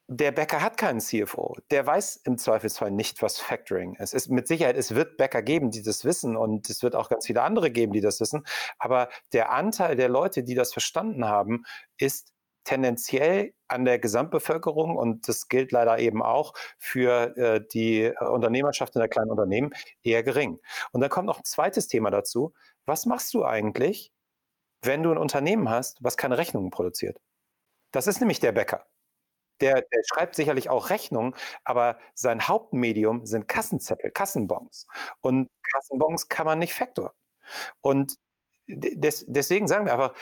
der Bäcker hat keinen CFO. Der weiß im Zweifelsfall nicht, was Factoring ist. Es, mit Sicherheit, es wird Bäcker geben, die das wissen und es wird auch ganz viele andere geben, die das wissen. Aber der Anteil der Leute, die das verstanden haben, ist tendenziell an der Gesamtbevölkerung und das gilt leider eben auch für äh, die äh, Unternehmerschaft in der kleinen Unternehmen eher gering. Und dann kommt noch ein zweites Thema dazu. Was machst du eigentlich, wenn du ein Unternehmen hast, was keine Rechnungen produziert? Das ist nämlich der Bäcker der, der schreibt sicherlich auch Rechnungen, aber sein Hauptmedium sind Kassenzettel, Kassenbons. Und Kassenbons kann man nicht factoren. Und des, deswegen sagen wir einfach,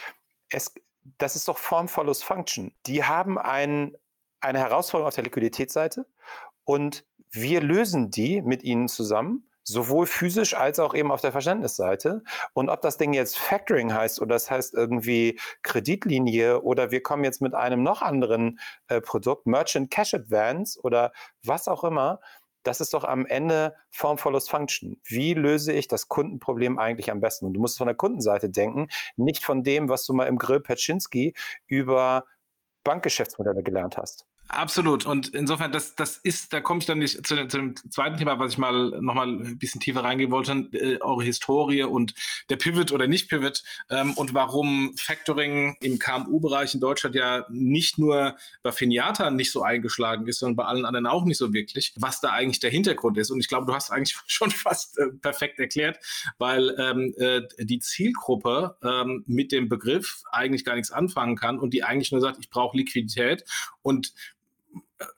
es, das ist doch Form follows Function. Die haben ein, eine Herausforderung auf der Liquiditätsseite und wir lösen die mit ihnen zusammen sowohl physisch als auch eben auf der Verständnisseite. Und ob das Ding jetzt Factoring heißt oder das heißt irgendwie Kreditlinie oder wir kommen jetzt mit einem noch anderen äh, Produkt, Merchant Cash Advance oder was auch immer, das ist doch am Ende Form follows Function. Wie löse ich das Kundenproblem eigentlich am besten? Und du musst von der Kundenseite denken, nicht von dem, was du mal im Grill Petschinski über Bankgeschäftsmodelle gelernt hast. Absolut. Und insofern, das, das ist, da komme ich dann nicht zu, zu, dem zweiten Thema, was ich mal nochmal ein bisschen tiefer reingehen wollte, äh, eure Historie und der Pivot oder nicht Pivot ähm, und warum Factoring im KMU-Bereich in Deutschland ja nicht nur bei Finiata nicht so eingeschlagen ist, sondern bei allen anderen auch nicht so wirklich, was da eigentlich der Hintergrund ist. Und ich glaube, du hast eigentlich schon fast äh, perfekt erklärt, weil ähm, äh, die Zielgruppe ähm, mit dem Begriff eigentlich gar nichts anfangen kann und die eigentlich nur sagt, ich brauche Liquidität und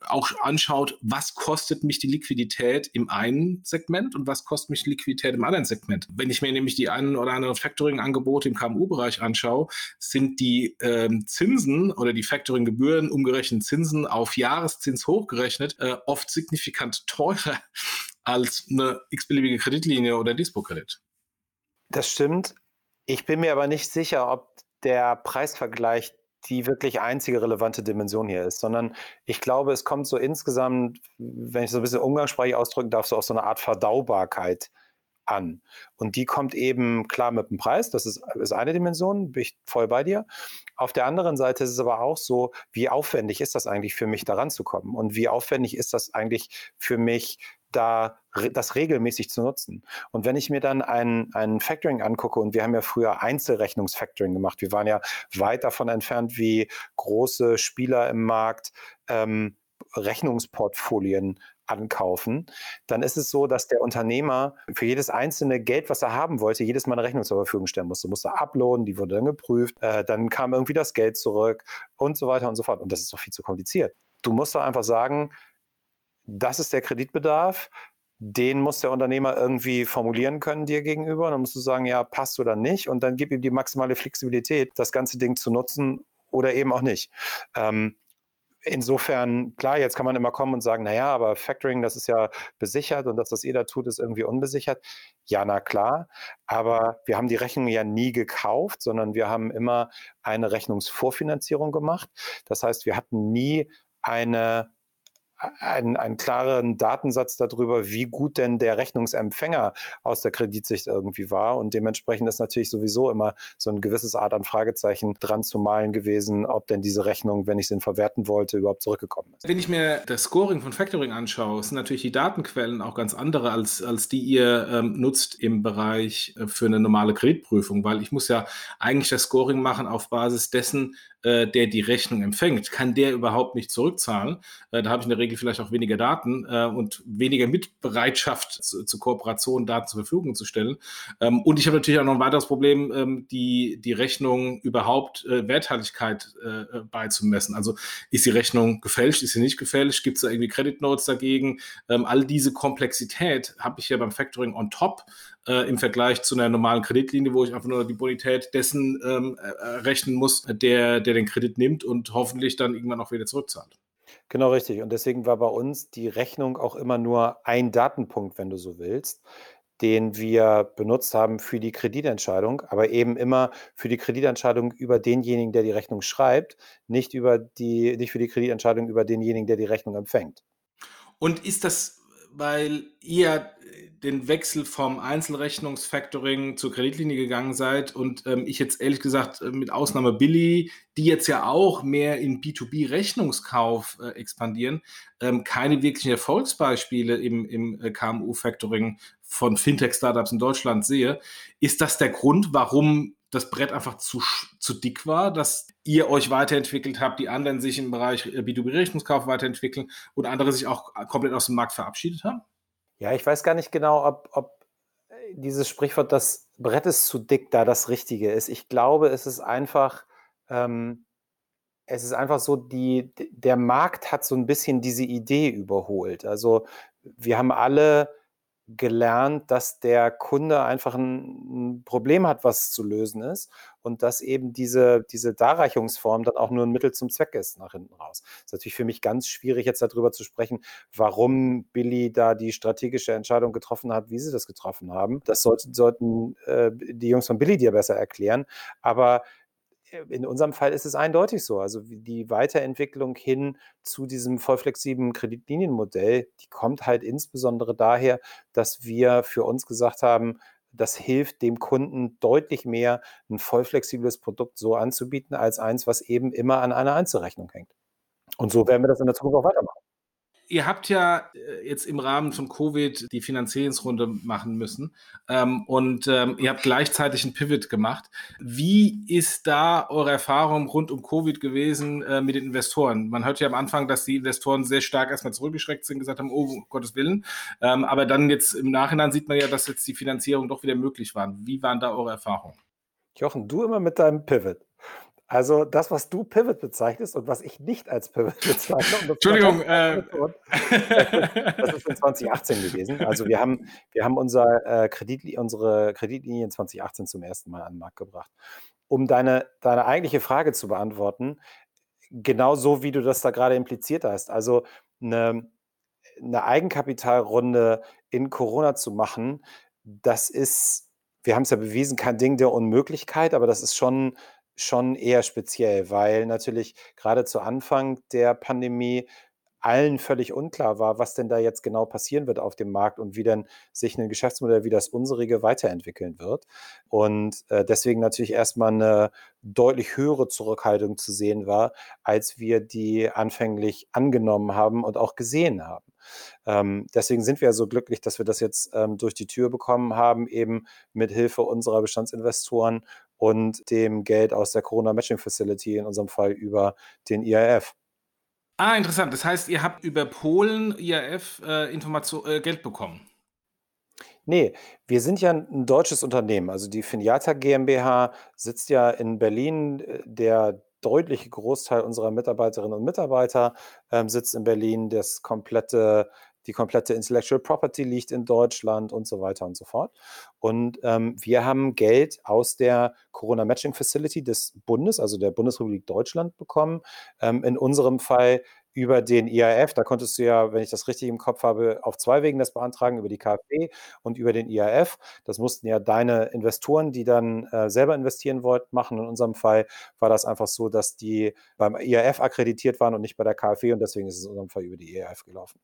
auch anschaut, was kostet mich die Liquidität im einen Segment und was kostet mich Liquidität im anderen Segment. Wenn ich mir nämlich die einen oder anderen Factoring-Angebote im KMU-Bereich anschaue, sind die ähm, Zinsen oder die Factoring-Gebühren umgerechnet Zinsen auf Jahreszins hochgerechnet äh, oft signifikant teurer als eine x-beliebige Kreditlinie oder Dispo-Kredit. Das stimmt. Ich bin mir aber nicht sicher, ob der Preisvergleich die wirklich einzige relevante Dimension hier ist, sondern ich glaube, es kommt so insgesamt, wenn ich so ein bisschen umgangssprachlich ausdrücken darf, so auf so eine Art Verdaubarkeit an. Und die kommt eben klar mit dem Preis, das ist, ist eine Dimension, bin ich voll bei dir. Auf der anderen Seite ist es aber auch so, wie aufwendig ist das eigentlich für mich, daran zu kommen? Und wie aufwendig ist das eigentlich für mich, da das regelmäßig zu nutzen. Und wenn ich mir dann ein, ein Factoring angucke, und wir haben ja früher Einzelrechnungsfactoring gemacht, wir waren ja weit davon entfernt, wie große Spieler im Markt ähm, Rechnungsportfolien ankaufen, dann ist es so, dass der Unternehmer für jedes einzelne Geld, was er haben wollte, jedes Mal eine Rechnung zur Verfügung stellen musste. Musste uploaden, die wurde dann geprüft, äh, dann kam irgendwie das Geld zurück und so weiter und so fort. Und das ist doch viel zu kompliziert. Du musst doch einfach sagen, das ist der Kreditbedarf, den muss der Unternehmer irgendwie formulieren können dir gegenüber. Dann musst du sagen, ja, passt oder nicht. Und dann gib ihm die maximale Flexibilität, das ganze Ding zu nutzen oder eben auch nicht. Ähm, insofern, klar, jetzt kann man immer kommen und sagen, naja, aber Factoring, das ist ja besichert und das, was ihr da tut, ist irgendwie unbesichert. Ja, na klar. Aber wir haben die Rechnung ja nie gekauft, sondern wir haben immer eine Rechnungsvorfinanzierung gemacht. Das heißt, wir hatten nie eine einen, einen klaren Datensatz darüber, wie gut denn der Rechnungsempfänger aus der Kreditsicht irgendwie war. Und dementsprechend ist natürlich sowieso immer so ein gewisses Art an Fragezeichen dran zu malen gewesen, ob denn diese Rechnung, wenn ich sie verwerten wollte, überhaupt zurückgekommen ist. Wenn ich mir das Scoring von Factoring anschaue, sind natürlich die Datenquellen auch ganz andere, als, als die ihr ähm, nutzt im Bereich äh, für eine normale Kreditprüfung, weil ich muss ja eigentlich das Scoring machen auf Basis dessen, der die Rechnung empfängt, kann der überhaupt nicht zurückzahlen. Äh, da habe ich in der Regel vielleicht auch weniger Daten äh, und weniger Mitbereitschaft zu, zu Kooperation, Daten zur Verfügung zu stellen. Ähm, und ich habe natürlich auch noch ein weiteres Problem, ähm, die, die Rechnung überhaupt äh, Werthaltigkeit äh, beizumessen. Also ist die Rechnung gefälscht, ist sie nicht gefälscht, gibt es da irgendwie Credit Notes dagegen? Ähm, all diese Komplexität habe ich ja beim Factoring on top äh, im Vergleich zu einer normalen Kreditlinie, wo ich einfach nur die Bonität dessen ähm, äh, rechnen muss, der, der den Kredit nimmt und hoffentlich dann irgendwann auch wieder zurückzahlt. Genau richtig. Und deswegen war bei uns die Rechnung auch immer nur ein Datenpunkt, wenn du so willst, den wir benutzt haben für die Kreditentscheidung, aber eben immer für die Kreditentscheidung über denjenigen, der die Rechnung schreibt, nicht über die, nicht für die Kreditentscheidung über denjenigen, der die Rechnung empfängt. Und ist das weil ihr den Wechsel vom Einzelrechnungsfactoring zur Kreditlinie gegangen seid und ähm, ich jetzt ehrlich gesagt äh, mit Ausnahme Billy, die jetzt ja auch mehr in B2B-Rechnungskauf äh, expandieren, ähm, keine wirklichen Erfolgsbeispiele im, im äh, KMU-Factoring von Fintech-Startups in Deutschland sehe. Ist das der Grund, warum das Brett einfach zu, zu dick war, dass ihr euch weiterentwickelt habt, die anderen sich im Bereich äh, B2B-Rechnungskauf weiterentwickeln und andere sich auch komplett aus dem Markt verabschiedet haben? Ja, ich weiß gar nicht genau, ob, ob äh, dieses Sprichwort, das Brett ist zu dick, da das Richtige ist. Ich glaube, es ist einfach, ähm, es ist einfach so, die, der Markt hat so ein bisschen diese Idee überholt. Also wir haben alle gelernt, dass der Kunde einfach ein, Problem hat, was zu lösen ist und dass eben diese, diese Darreichungsform dann auch nur ein Mittel zum Zweck ist nach hinten raus. Das ist natürlich für mich ganz schwierig, jetzt darüber zu sprechen, warum Billy da die strategische Entscheidung getroffen hat, wie sie das getroffen haben. Das sollten, sollten äh, die Jungs von Billy dir besser erklären. Aber in unserem Fall ist es eindeutig so. Also die Weiterentwicklung hin zu diesem vollflexiblen Kreditlinienmodell, die kommt halt insbesondere daher, dass wir für uns gesagt haben, das hilft dem Kunden deutlich mehr, ein vollflexibles Produkt so anzubieten, als eins, was eben immer an einer Einzelrechnung hängt. Und so werden wir das in der Zukunft auch weitermachen. Ihr habt ja äh, jetzt im Rahmen von Covid die Finanzierungsrunde machen müssen ähm, und ähm, ihr habt gleichzeitig einen Pivot gemacht. Wie ist da eure Erfahrung rund um Covid gewesen äh, mit den Investoren? Man hört ja am Anfang, dass die Investoren sehr stark erstmal zurückgeschreckt sind, gesagt haben, oh um Gottes Willen. Ähm, aber dann jetzt im Nachhinein sieht man ja, dass jetzt die Finanzierung doch wieder möglich war. Wie waren da eure Erfahrungen? Jochen, du immer mit deinem Pivot. Also das, was du Pivot bezeichnest und was ich nicht als Pivot bezeichne. Entschuldigung. Äh, das ist in 2018 gewesen. Also wir haben, wir haben unser, äh, Kredit, unsere Kreditlinie in 2018 zum ersten Mal an den Markt gebracht. Um deine, deine eigentliche Frage zu beantworten, genau so, wie du das da gerade impliziert hast. Also eine, eine Eigenkapitalrunde in Corona zu machen, das ist, wir haben es ja bewiesen, kein Ding der Unmöglichkeit, aber das ist schon schon eher speziell, weil natürlich gerade zu Anfang der Pandemie allen völlig unklar war, was denn da jetzt genau passieren wird auf dem Markt und wie denn sich ein Geschäftsmodell wie das unserige weiterentwickeln wird. Und äh, deswegen natürlich erstmal eine deutlich höhere Zurückhaltung zu sehen war, als wir die anfänglich angenommen haben und auch gesehen haben. Ähm, deswegen sind wir ja so glücklich, dass wir das jetzt ähm, durch die Tür bekommen haben, eben mit Hilfe unserer Bestandsinvestoren und dem Geld aus der Corona Matching Facility, in unserem Fall über den IAF. Ah, interessant. Das heißt, ihr habt über Polen IAF äh, Information, äh, Geld bekommen. Nee, wir sind ja ein deutsches Unternehmen. Also die Finiata GmbH sitzt ja in Berlin. Der deutliche Großteil unserer Mitarbeiterinnen und Mitarbeiter ähm, sitzt in Berlin. Das komplette die komplette Intellectual Property liegt in Deutschland und so weiter und so fort. Und ähm, wir haben Geld aus der Corona Matching Facility des Bundes, also der Bundesrepublik Deutschland, bekommen. Ähm, in unserem Fall über den IAF. Da konntest du ja, wenn ich das richtig im Kopf habe, auf zwei Wegen das beantragen, über die KfW und über den IAF. Das mussten ja deine Investoren, die dann äh, selber investieren wollten, machen. In unserem Fall war das einfach so, dass die beim IAF akkreditiert waren und nicht bei der KfW und deswegen ist es in unserem Fall über die IAF gelaufen.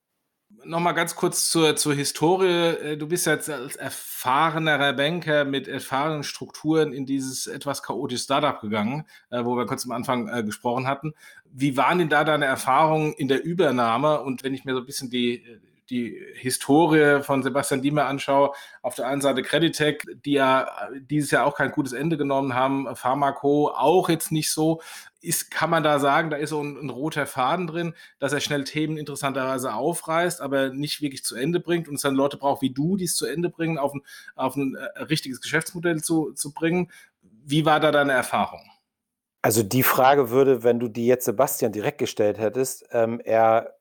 Nochmal ganz kurz zur, zur Historie. Äh, du bist jetzt als erfahrenerer Banker mit erfahrenen Strukturen in dieses etwas chaotische Startup gegangen, äh, wo wir kurz am Anfang äh, gesprochen hatten. Wie waren denn da deine Erfahrungen in der Übernahme? Und wenn ich mir so ein bisschen die, die Historie von Sebastian Diemer anschaue, auf der einen Seite Creditec, die ja dieses Jahr auch kein gutes Ende genommen haben, Pharmaco auch jetzt nicht so. Ist, kann man da sagen, da ist so ein, ein, roter Faden drin, dass er schnell Themen interessanterweise aufreißt, aber nicht wirklich zu Ende bringt und es dann Leute braucht wie du, die es zu Ende bringen, auf ein, auf ein äh, richtiges Geschäftsmodell zu, zu bringen. Wie war da deine Erfahrung? Also die Frage würde, wenn du die jetzt Sebastian direkt gestellt hättest, ähm, er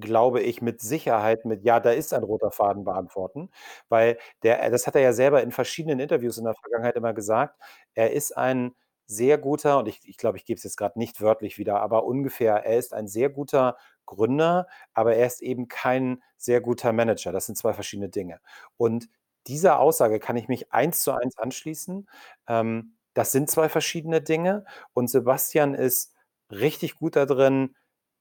glaube ich, mit Sicherheit mit Ja, da ist ein roter Faden beantworten, weil der das hat er ja selber in verschiedenen Interviews in der Vergangenheit immer gesagt. Er ist ein sehr guter und ich ich glaube, ich gebe es jetzt gerade nicht wörtlich wieder, aber ungefähr, er ist ein sehr guter Gründer, aber er ist eben kein sehr guter Manager. Das sind zwei verschiedene Dinge. Und dieser Aussage kann ich mich eins zu eins anschließen. Ähm, das sind zwei verschiedene Dinge und Sebastian ist richtig gut da drin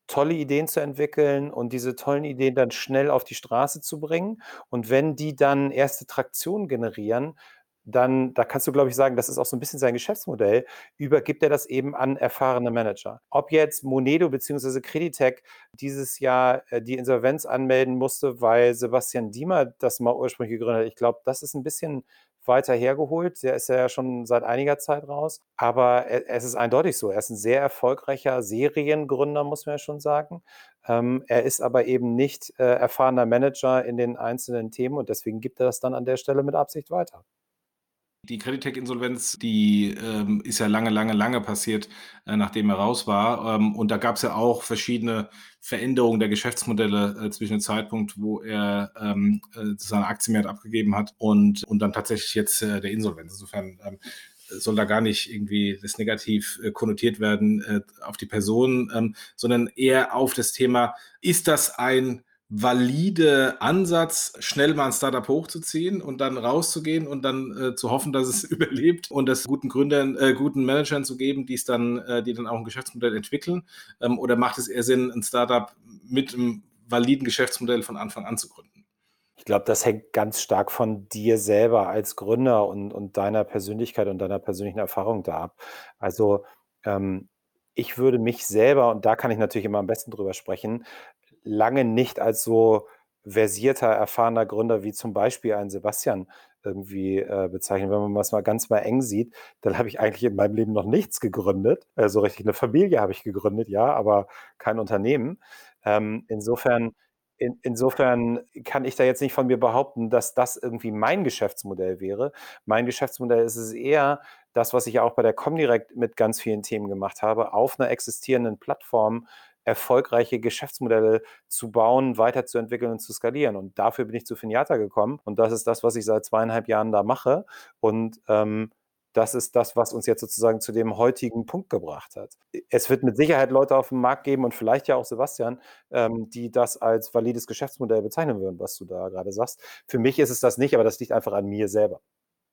tolle Ideen zu entwickeln und diese tollen Ideen dann schnell auf die Straße zu bringen. Und wenn die dann erste Traktion generieren, dann, da kannst du, glaube ich, sagen, das ist auch so ein bisschen sein Geschäftsmodell, übergibt er das eben an erfahrene Manager. Ob jetzt Monedo bzw. Creditec dieses Jahr äh, die Insolvenz anmelden musste, weil Sebastian Diemer das mal ursprünglich gegründet hat, ich glaube, das ist ein bisschen weiter hergeholt. Der ist ja schon seit einiger Zeit raus. Aber es ist eindeutig so. Er ist ein sehr erfolgreicher Seriengründer, muss man ja schon sagen. Ähm, er ist aber eben nicht äh, erfahrener Manager in den einzelnen Themen und deswegen gibt er das dann an der Stelle mit Absicht weiter. Die Creditec-Insolvenz, die ähm, ist ja lange, lange, lange passiert, äh, nachdem er raus war. Ähm, und da gab es ja auch verschiedene Veränderungen der Geschäftsmodelle äh, zwischen dem Zeitpunkt, wo er ähm, äh, seine Aktienwert abgegeben hat und, und dann tatsächlich jetzt äh, der Insolvenz. Insofern ähm, soll da gar nicht irgendwie das negativ äh, konnotiert werden äh, auf die Person, ähm, sondern eher auf das Thema, ist das ein valide Ansatz, schnell mal ein Startup hochzuziehen und dann rauszugehen und dann äh, zu hoffen, dass es überlebt und das guten Gründern, äh, guten Managern zu geben, die es dann, äh, die dann auch ein Geschäftsmodell entwickeln? Ähm, oder macht es eher Sinn, ein Startup mit einem validen Geschäftsmodell von Anfang an zu gründen? Ich glaube, das hängt ganz stark von dir selber als Gründer und, und deiner Persönlichkeit und deiner persönlichen Erfahrung da ab. Also ähm, ich würde mich selber, und da kann ich natürlich immer am besten drüber sprechen, lange nicht als so versierter, erfahrener Gründer wie zum Beispiel ein Sebastian irgendwie äh, bezeichnen. Wenn man das mal ganz mal eng sieht, dann habe ich eigentlich in meinem Leben noch nichts gegründet. Also richtig eine Familie habe ich gegründet, ja, aber kein Unternehmen. Ähm, insofern in, insofern kann ich da jetzt nicht von mir behaupten, dass das irgendwie mein Geschäftsmodell wäre. Mein Geschäftsmodell ist es eher das, was ich auch bei der Comdirect mit ganz vielen Themen gemacht habe, auf einer existierenden Plattform erfolgreiche Geschäftsmodelle zu bauen, weiterzuentwickeln und zu skalieren. Und dafür bin ich zu Finiata gekommen. Und das ist das, was ich seit zweieinhalb Jahren da mache. Und ähm, das ist das, was uns jetzt sozusagen zu dem heutigen Punkt gebracht hat. Es wird mit Sicherheit Leute auf dem Markt geben und vielleicht ja auch Sebastian, ähm, die das als valides Geschäftsmodell bezeichnen würden, was du da gerade sagst. Für mich ist es das nicht, aber das liegt einfach an mir selber.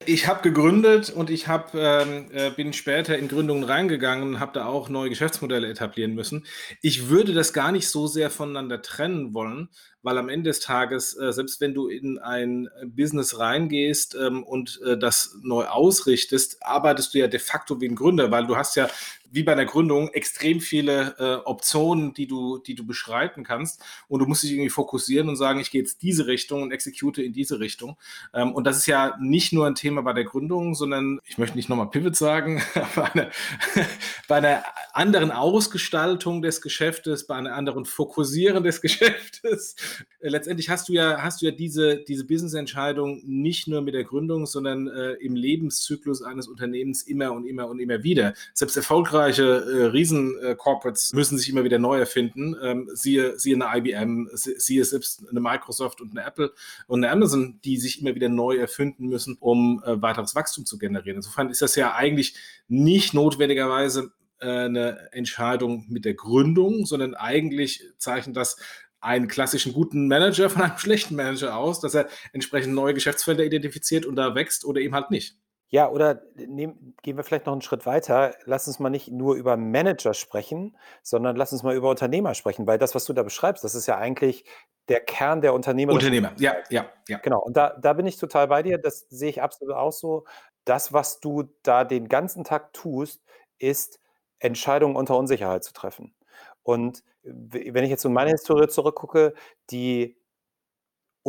Ich habe gegründet und ich hab, ähm, äh, bin später in Gründungen reingegangen und habe da auch neue Geschäftsmodelle etablieren müssen. Ich würde das gar nicht so sehr voneinander trennen wollen, weil am Ende des Tages, äh, selbst wenn du in ein Business reingehst ähm, und äh, das neu ausrichtest, arbeitest du ja de facto wie ein Gründer, weil du hast ja wie bei einer Gründung extrem viele äh, Optionen, die du, die du beschreiten kannst. Und du musst dich irgendwie fokussieren und sagen, ich gehe jetzt diese Richtung und execute in diese Richtung. Ähm, und das ist ja nicht nur ein Thema bei der Gründung, sondern ich möchte nicht nochmal Pivot sagen, bei einer, bei einer anderen Ausgestaltung des Geschäftes, bei einer anderen Fokussieren des Geschäftes. Äh, letztendlich hast du ja, hast du ja diese, diese Business-Entscheidung nicht nur mit der Gründung, sondern äh, im Lebenszyklus eines Unternehmens immer und immer und immer wieder. Selbst erfolgreich erfolgreiche äh, Riesen-Corporates müssen sich immer wieder neu erfinden. Ähm, siehe, siehe eine IBM, siehe selbst eine Microsoft und eine Apple und eine Amazon, die sich immer wieder neu erfinden müssen, um äh, weiteres Wachstum zu generieren. Insofern ist das ja eigentlich nicht notwendigerweise äh, eine Entscheidung mit der Gründung, sondern eigentlich zeichnet das einen klassischen guten Manager von einem schlechten Manager aus, dass er entsprechend neue Geschäftsfelder identifiziert und da wächst oder eben halt nicht. Ja, oder nehm, gehen wir vielleicht noch einen Schritt weiter. Lass uns mal nicht nur über Manager sprechen, sondern lass uns mal über Unternehmer sprechen, weil das, was du da beschreibst, das ist ja eigentlich der Kern der Unternehmer. Unternehmer, ja, ja, ja. Genau, und da, da bin ich total bei dir. Das sehe ich absolut auch so. Das, was du da den ganzen Tag tust, ist Entscheidungen unter Unsicherheit zu treffen. Und wenn ich jetzt in meine Historie zurückgucke, die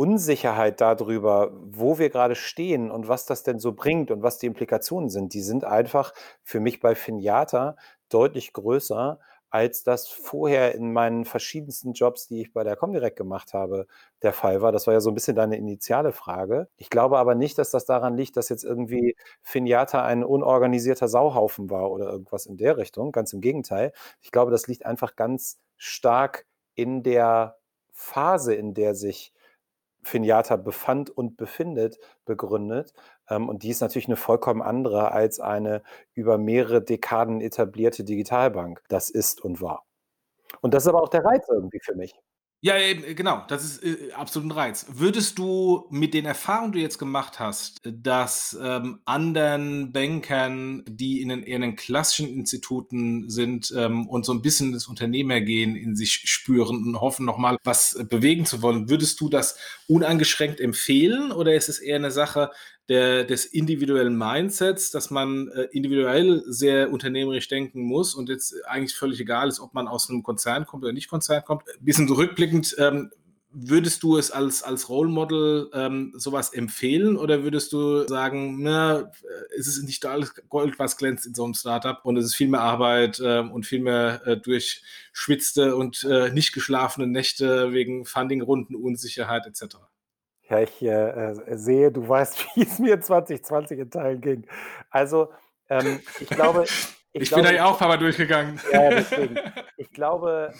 Unsicherheit darüber, wo wir gerade stehen und was das denn so bringt und was die Implikationen sind, die sind einfach für mich bei Finiata deutlich größer, als das vorher in meinen verschiedensten Jobs, die ich bei der Comdirect gemacht habe, der Fall war. Das war ja so ein bisschen deine initiale Frage. Ich glaube aber nicht, dass das daran liegt, dass jetzt irgendwie Finiata ein unorganisierter Sauhaufen war oder irgendwas in der Richtung. Ganz im Gegenteil. Ich glaube, das liegt einfach ganz stark in der Phase, in der sich Finiata befand und befindet, begründet. Ähm, und die ist natürlich eine vollkommen andere als eine über mehrere Dekaden etablierte Digitalbank. Das ist und war. Und das ist aber auch der Reiz irgendwie für mich. Ja, eben, genau, das ist äh, absolut ein Reiz. Würdest du mit den Erfahrungen, die du jetzt gemacht hast, dass ähm, anderen Bankern, die in den, in den klassischen Instituten sind ähm, und so ein bisschen das Unternehmergehen in sich spüren und hoffen, nochmal was bewegen zu wollen, würdest du das uneingeschränkt empfehlen oder ist es eher eine Sache, der, des individuellen Mindsets, dass man äh, individuell sehr unternehmerisch denken muss und jetzt eigentlich völlig egal ist, ob man aus einem Konzern kommt oder nicht Konzern kommt. Ein bisschen zurückblickend, ähm, würdest du es als, als Role Model ähm, sowas empfehlen oder würdest du sagen, na, äh, ist es nicht alles Gold, was glänzt in so einem Startup und es ist viel mehr Arbeit äh, und viel mehr äh, durchschwitzte und äh, nicht geschlafene Nächte wegen Fundingrunden, Unsicherheit etc.? Ja, ich äh, äh, sehe, du weißt, wie es mir 2020 in Teilen ging. Also, ähm, ich glaube. Ich, ich glaube, bin da ja auch ein paar Mal durchgegangen. Ja, deswegen. Ich glaube,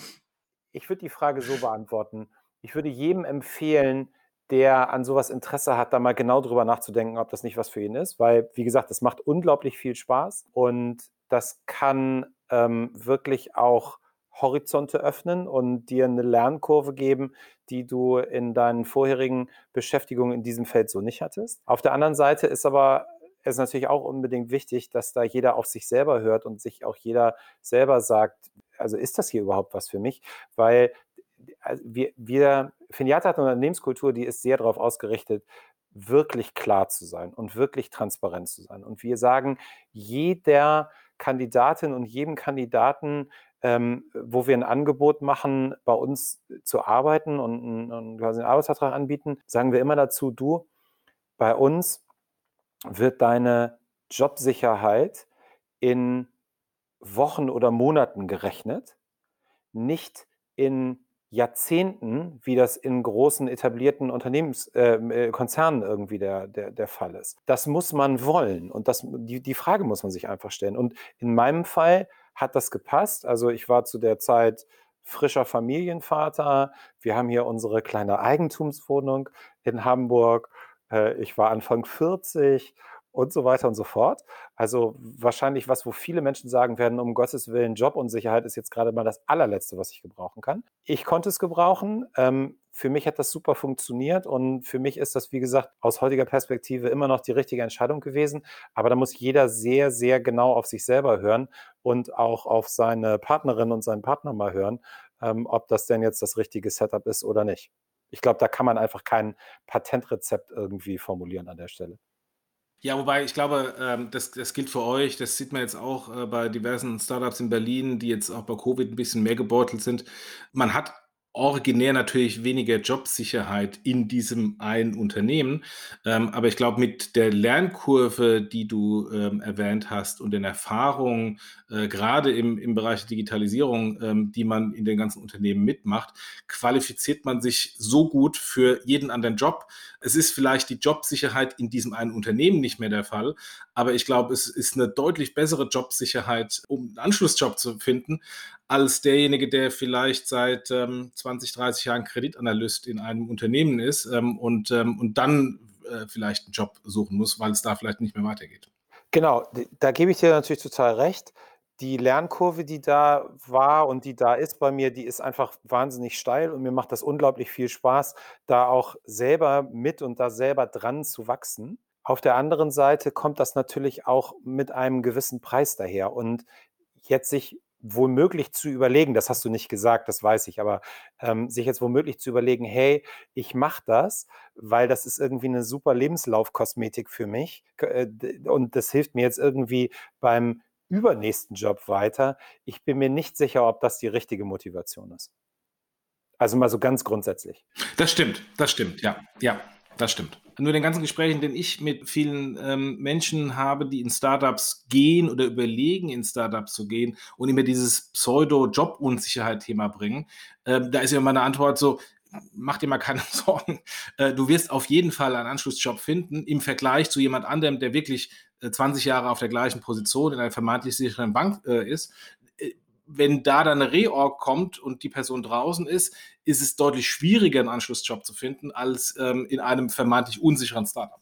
ich würde die Frage so beantworten. Ich würde jedem empfehlen, der an sowas Interesse hat, da mal genau drüber nachzudenken, ob das nicht was für ihn ist, weil, wie gesagt, das macht unglaublich viel Spaß und das kann ähm, wirklich auch Horizonte öffnen und dir eine Lernkurve geben, die du in deinen vorherigen Beschäftigungen in diesem Feld so nicht hattest. Auf der anderen Seite ist aber es natürlich auch unbedingt wichtig, dass da jeder auf sich selber hört und sich auch jeder selber sagt, also ist das hier überhaupt was für mich? Weil also wir, wir Finiata hat eine Unternehmenskultur, die ist sehr darauf ausgerichtet, wirklich klar zu sein und wirklich transparent zu sein. Und wir sagen, jeder Kandidatin und jedem Kandidaten ähm, wo wir ein Angebot machen, bei uns zu arbeiten und, und quasi einen Arbeitsvertrag anbieten, sagen wir immer dazu, du, bei uns wird deine Jobsicherheit in Wochen oder Monaten gerechnet, nicht in Jahrzehnten, wie das in großen etablierten Unternehmenskonzernen äh, äh, Konzernen irgendwie der, der, der Fall ist. Das muss man wollen und das, die, die Frage muss man sich einfach stellen. Und in meinem Fall hat das gepasst. Also ich war zu der Zeit frischer Familienvater. Wir haben hier unsere kleine Eigentumswohnung in Hamburg. Äh, ich war Anfang 40 und so weiter und so fort. Also wahrscheinlich was, wo viele Menschen sagen werden, um Gottes Willen, Jobunsicherheit ist jetzt gerade mal das allerletzte, was ich gebrauchen kann. Ich konnte es gebrauchen. Für mich hat das super funktioniert und für mich ist das, wie gesagt, aus heutiger Perspektive immer noch die richtige Entscheidung gewesen. Aber da muss jeder sehr, sehr genau auf sich selber hören und auch auf seine Partnerin und seinen Partner mal hören, ähm, ob das denn jetzt das richtige Setup ist oder nicht. Ich glaube, da kann man einfach kein Patentrezept irgendwie formulieren an der Stelle. Ja, wobei ich glaube, ähm, das, das gilt für euch. Das sieht man jetzt auch äh, bei diversen Startups in Berlin, die jetzt auch bei Covid ein bisschen mehr gebeutelt sind. Man hat originär natürlich weniger Jobsicherheit in diesem einen Unternehmen. Ähm, aber ich glaube, mit der Lernkurve, die du ähm, erwähnt hast und den Erfahrungen, äh, gerade im, im Bereich Digitalisierung, ähm, die man in den ganzen Unternehmen mitmacht, qualifiziert man sich so gut für jeden anderen Job. Es ist vielleicht die Jobsicherheit in diesem einen Unternehmen nicht mehr der Fall, aber ich glaube, es ist eine deutlich bessere Jobsicherheit, um einen Anschlussjob zu finden, als derjenige, der vielleicht seit ähm, 20, 30 Jahren Kreditanalyst in einem Unternehmen ist ähm, und, ähm, und dann äh, vielleicht einen Job suchen muss, weil es da vielleicht nicht mehr weitergeht. Genau, da gebe ich dir natürlich total recht. Die Lernkurve, die da war und die da ist bei mir, die ist einfach wahnsinnig steil und mir macht das unglaublich viel Spaß, da auch selber mit und da selber dran zu wachsen. Auf der anderen Seite kommt das natürlich auch mit einem gewissen Preis daher. Und jetzt sich womöglich zu überlegen, das hast du nicht gesagt, das weiß ich, aber ähm, sich jetzt womöglich zu überlegen, hey, ich mache das, weil das ist irgendwie eine super Lebenslaufkosmetik für mich äh, und das hilft mir jetzt irgendwie beim übernächsten Job weiter. Ich bin mir nicht sicher, ob das die richtige Motivation ist. Also mal so ganz grundsätzlich. Das stimmt, das stimmt, ja, ja. Das stimmt. Nur den ganzen Gesprächen, den ich mit vielen ähm, Menschen habe, die in Startups gehen oder überlegen, in Startups zu gehen und immer dieses Pseudo-Job-Unsicherheit-Thema bringen, äh, da ist ja meine Antwort so, mach dir mal keine Sorgen. Äh, du wirst auf jeden Fall einen Anschlussjob finden im Vergleich zu jemand anderem, der wirklich äh, 20 Jahre auf der gleichen Position in einer vermeintlich sicheren Bank äh, ist wenn da dann eine Reorg kommt und die Person draußen ist, ist es deutlich schwieriger, einen Anschlussjob zu finden, als ähm, in einem vermeintlich unsicheren Startup.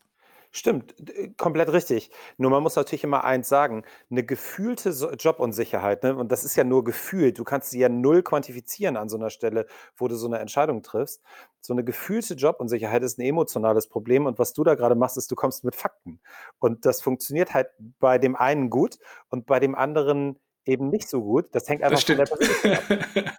Stimmt, komplett richtig. Nur man muss natürlich immer eins sagen, eine gefühlte Jobunsicherheit, ne, und das ist ja nur gefühlt, du kannst sie ja null quantifizieren an so einer Stelle, wo du so eine Entscheidung triffst. So eine gefühlte Jobunsicherheit ist ein emotionales Problem und was du da gerade machst, ist, du kommst mit Fakten. Und das funktioniert halt bei dem einen gut und bei dem anderen eben nicht so gut. Das hängt einfach das von der Persönlichkeit ab.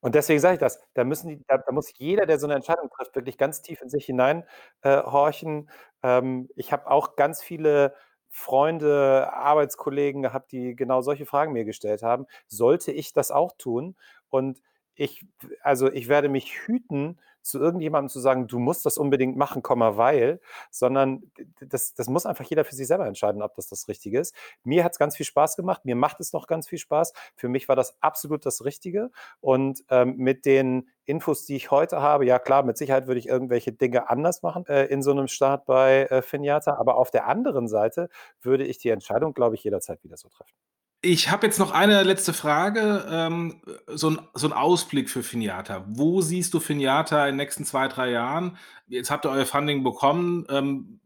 Und deswegen sage ich das, da, müssen die, da, da, muss jeder, der so eine Entscheidung trifft, wirklich ganz tief in sich hinein äh, horchen. Ähm, ich habe auch ganz viele Freunde, Arbeitskollegen gehabt, die genau solche Fragen mir gestellt haben. Sollte ich das auch tun? Und ich, also ich werde mich hüten, zu irgendjemandem zu sagen, du musst das unbedingt machen, weil, sondern das, das muss einfach jeder für sich selber entscheiden, ob das das Richtige ist. Mir hat es ganz viel Spaß gemacht, mir macht es noch ganz viel Spaß. Für mich war das absolut das Richtige. Und ähm, mit den Infos, die ich heute habe, ja klar, mit Sicherheit würde ich irgendwelche Dinge anders machen äh, in so einem Start bei äh, Finjata. Aber auf der anderen Seite würde ich die Entscheidung, glaube ich, jederzeit wieder so treffen. Ich habe jetzt noch eine letzte Frage, ähm, so 'n so 'n Ausblick für Finiata. Wo siehst du Finiata in den nächsten zwei, drei Jahren? Jetzt habt ihr euer Funding bekommen. Ähm,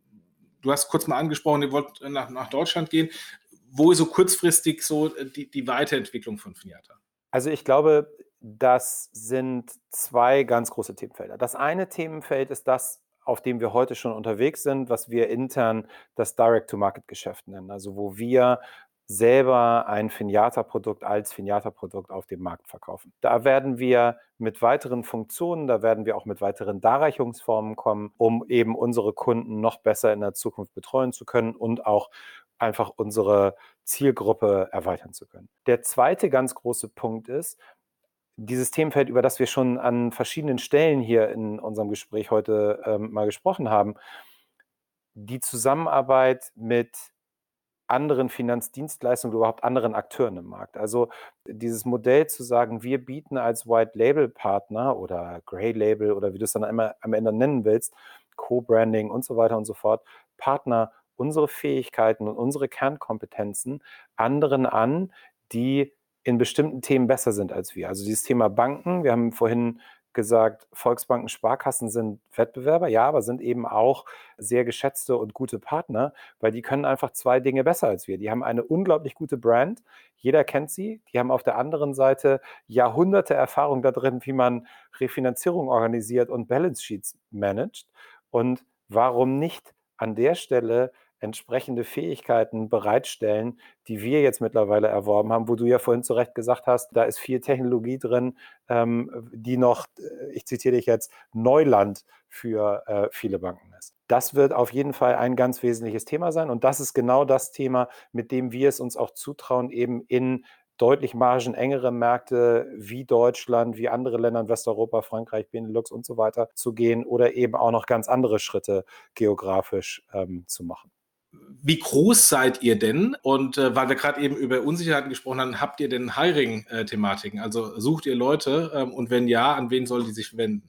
du hast kurz mal angesprochen, ihr wollt nach nach Deutschland gehen. Wo ist so kurzfristig so, äh, die die Weiterentwicklung von Finiata? Also, ich glaube, das sind zwei ganz große Themenfelder. Das eine Themenfeld ist das, auf dem wir heute schon unterwegs sind, was wir intern das Direct-to-Market-Geschäft nennen. Also, wo wir selber ein Finjata-Produkt als Finjata-Produkt auf dem Markt verkaufen. Da werden wir mit weiteren Funktionen, da werden wir auch mit weiteren Darreichungsformen kommen, um eben unsere Kunden noch besser in der Zukunft betreuen zu können und auch einfach unsere Zielgruppe erweitern zu können. Der zweite ganz große Punkt ist, dieses Themenfeld, über das wir schon an verschiedenen Stellen hier in unserem Gespräch heute ähm, mal gesprochen haben, die Zusammenarbeit mit anderen Finanzdienstleistungen, überhaupt anderen Akteuren im Markt. Also dieses Modell zu sagen, wir bieten als White Label Partner oder Grey Label oder wie du es dann immer am Ende nennen willst, Co-Branding und so weiter und so fort, Partner unsere Fähigkeiten und unsere Kernkompetenzen anderen an, die in bestimmten Themen besser sind als wir. Also dieses Thema Banken, wir haben vorhin gesagt, Volksbanken, Sparkassen sind Wettbewerber, ja, aber sind eben auch sehr geschätzte und gute Partner, weil die können einfach zwei Dinge besser als wir. Die haben eine unglaublich gute Brand, jeder kennt sie, die haben auf der anderen Seite Jahrhunderte Erfahrung da drin, wie man Refinanzierung organisiert und Balance Sheets managt. Und warum nicht an der Stelle entsprechende Fähigkeiten bereitstellen, die wir jetzt mittlerweile erworben haben, wo du ja vorhin zu Recht gesagt hast, da ist viel Technologie drin, ähm, die noch, äh, ich zitiere dich jetzt, Neuland für äh, viele Banken ist. Das wird auf jeden Fall ein ganz wesentliches Thema sein und das ist genau das Thema, mit dem wir es uns auch zutrauen, eben in deutlich margenengere Märkte wie Deutschland, wie andere Länder in Westeuropa, Frankreich, Benelux und so weiter zu gehen oder eben auch noch ganz andere Schritte geografisch ähm, zu machen. Wie groß seid ihr denn? Und äh, weil wir gerade eben über Unsicherheiten gesprochen haben, habt ihr denn Hiring-Thematiken? Also sucht ihr Leute ähm, und wenn ja, an wen sollen die sich wenden?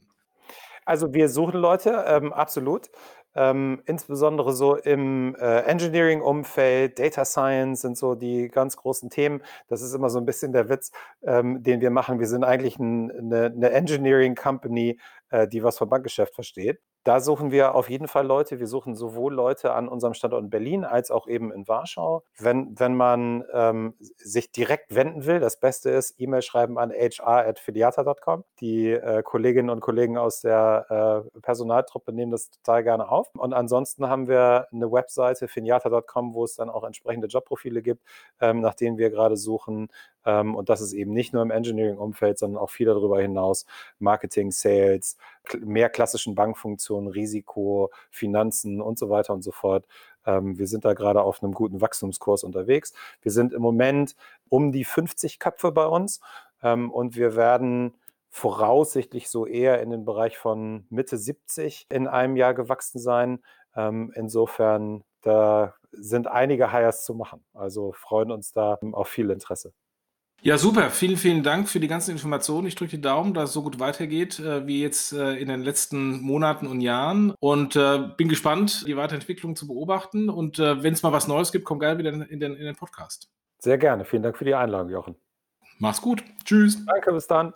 Also wir suchen Leute, ähm, absolut. Ähm, insbesondere so im äh, Engineering-Umfeld, Data Science sind so die ganz großen Themen. Das ist immer so ein bisschen der Witz, ähm, den wir machen. Wir sind eigentlich ein, eine, eine Engineering-Company, äh, die was vom Bankgeschäft versteht. Da suchen wir auf jeden Fall Leute. Wir suchen sowohl Leute an unserem Standort in Berlin als auch eben in Warschau. Wenn, wenn man ähm, sich direkt wenden will, das Beste ist, E-Mail schreiben an hr.filiata.com. Die äh, Kolleginnen und Kollegen aus der äh, Personaltruppe nehmen das total gerne auf. Und ansonsten haben wir eine Webseite, finiata.com, wo es dann auch entsprechende Jobprofile gibt, ähm, nach denen wir gerade suchen. Ähm, und das ist eben nicht nur im Engineering-Umfeld, sondern auch viel darüber hinaus. Marketing, Sales, mehr klassischen Bankfunktionen, Risiko, Finanzen und so weiter und so fort. Ähm, wir sind da gerade auf einem guten Wachstumskurs unterwegs. Wir sind im Moment um die 50 Köpfe bei uns ähm, und wir werden voraussichtlich so eher in den Bereich von Mitte 70 in einem Jahr gewachsen sein. Insofern, da sind einige Hires zu machen. Also freuen uns da auf viel Interesse. Ja, super. Vielen, vielen Dank für die ganzen Informationen. Ich drücke die Daumen, dass es so gut weitergeht äh, wie jetzt äh, in den letzten Monaten und Jahren. Und äh, bin gespannt, die Weiterentwicklung zu beobachten. Und äh, wenn es mal was Neues gibt, komm geil wieder in den, in den Podcast. Sehr gerne. Vielen Dank für die Einladung, Jochen. Mach's gut. Tschüss. Danke, bis dann.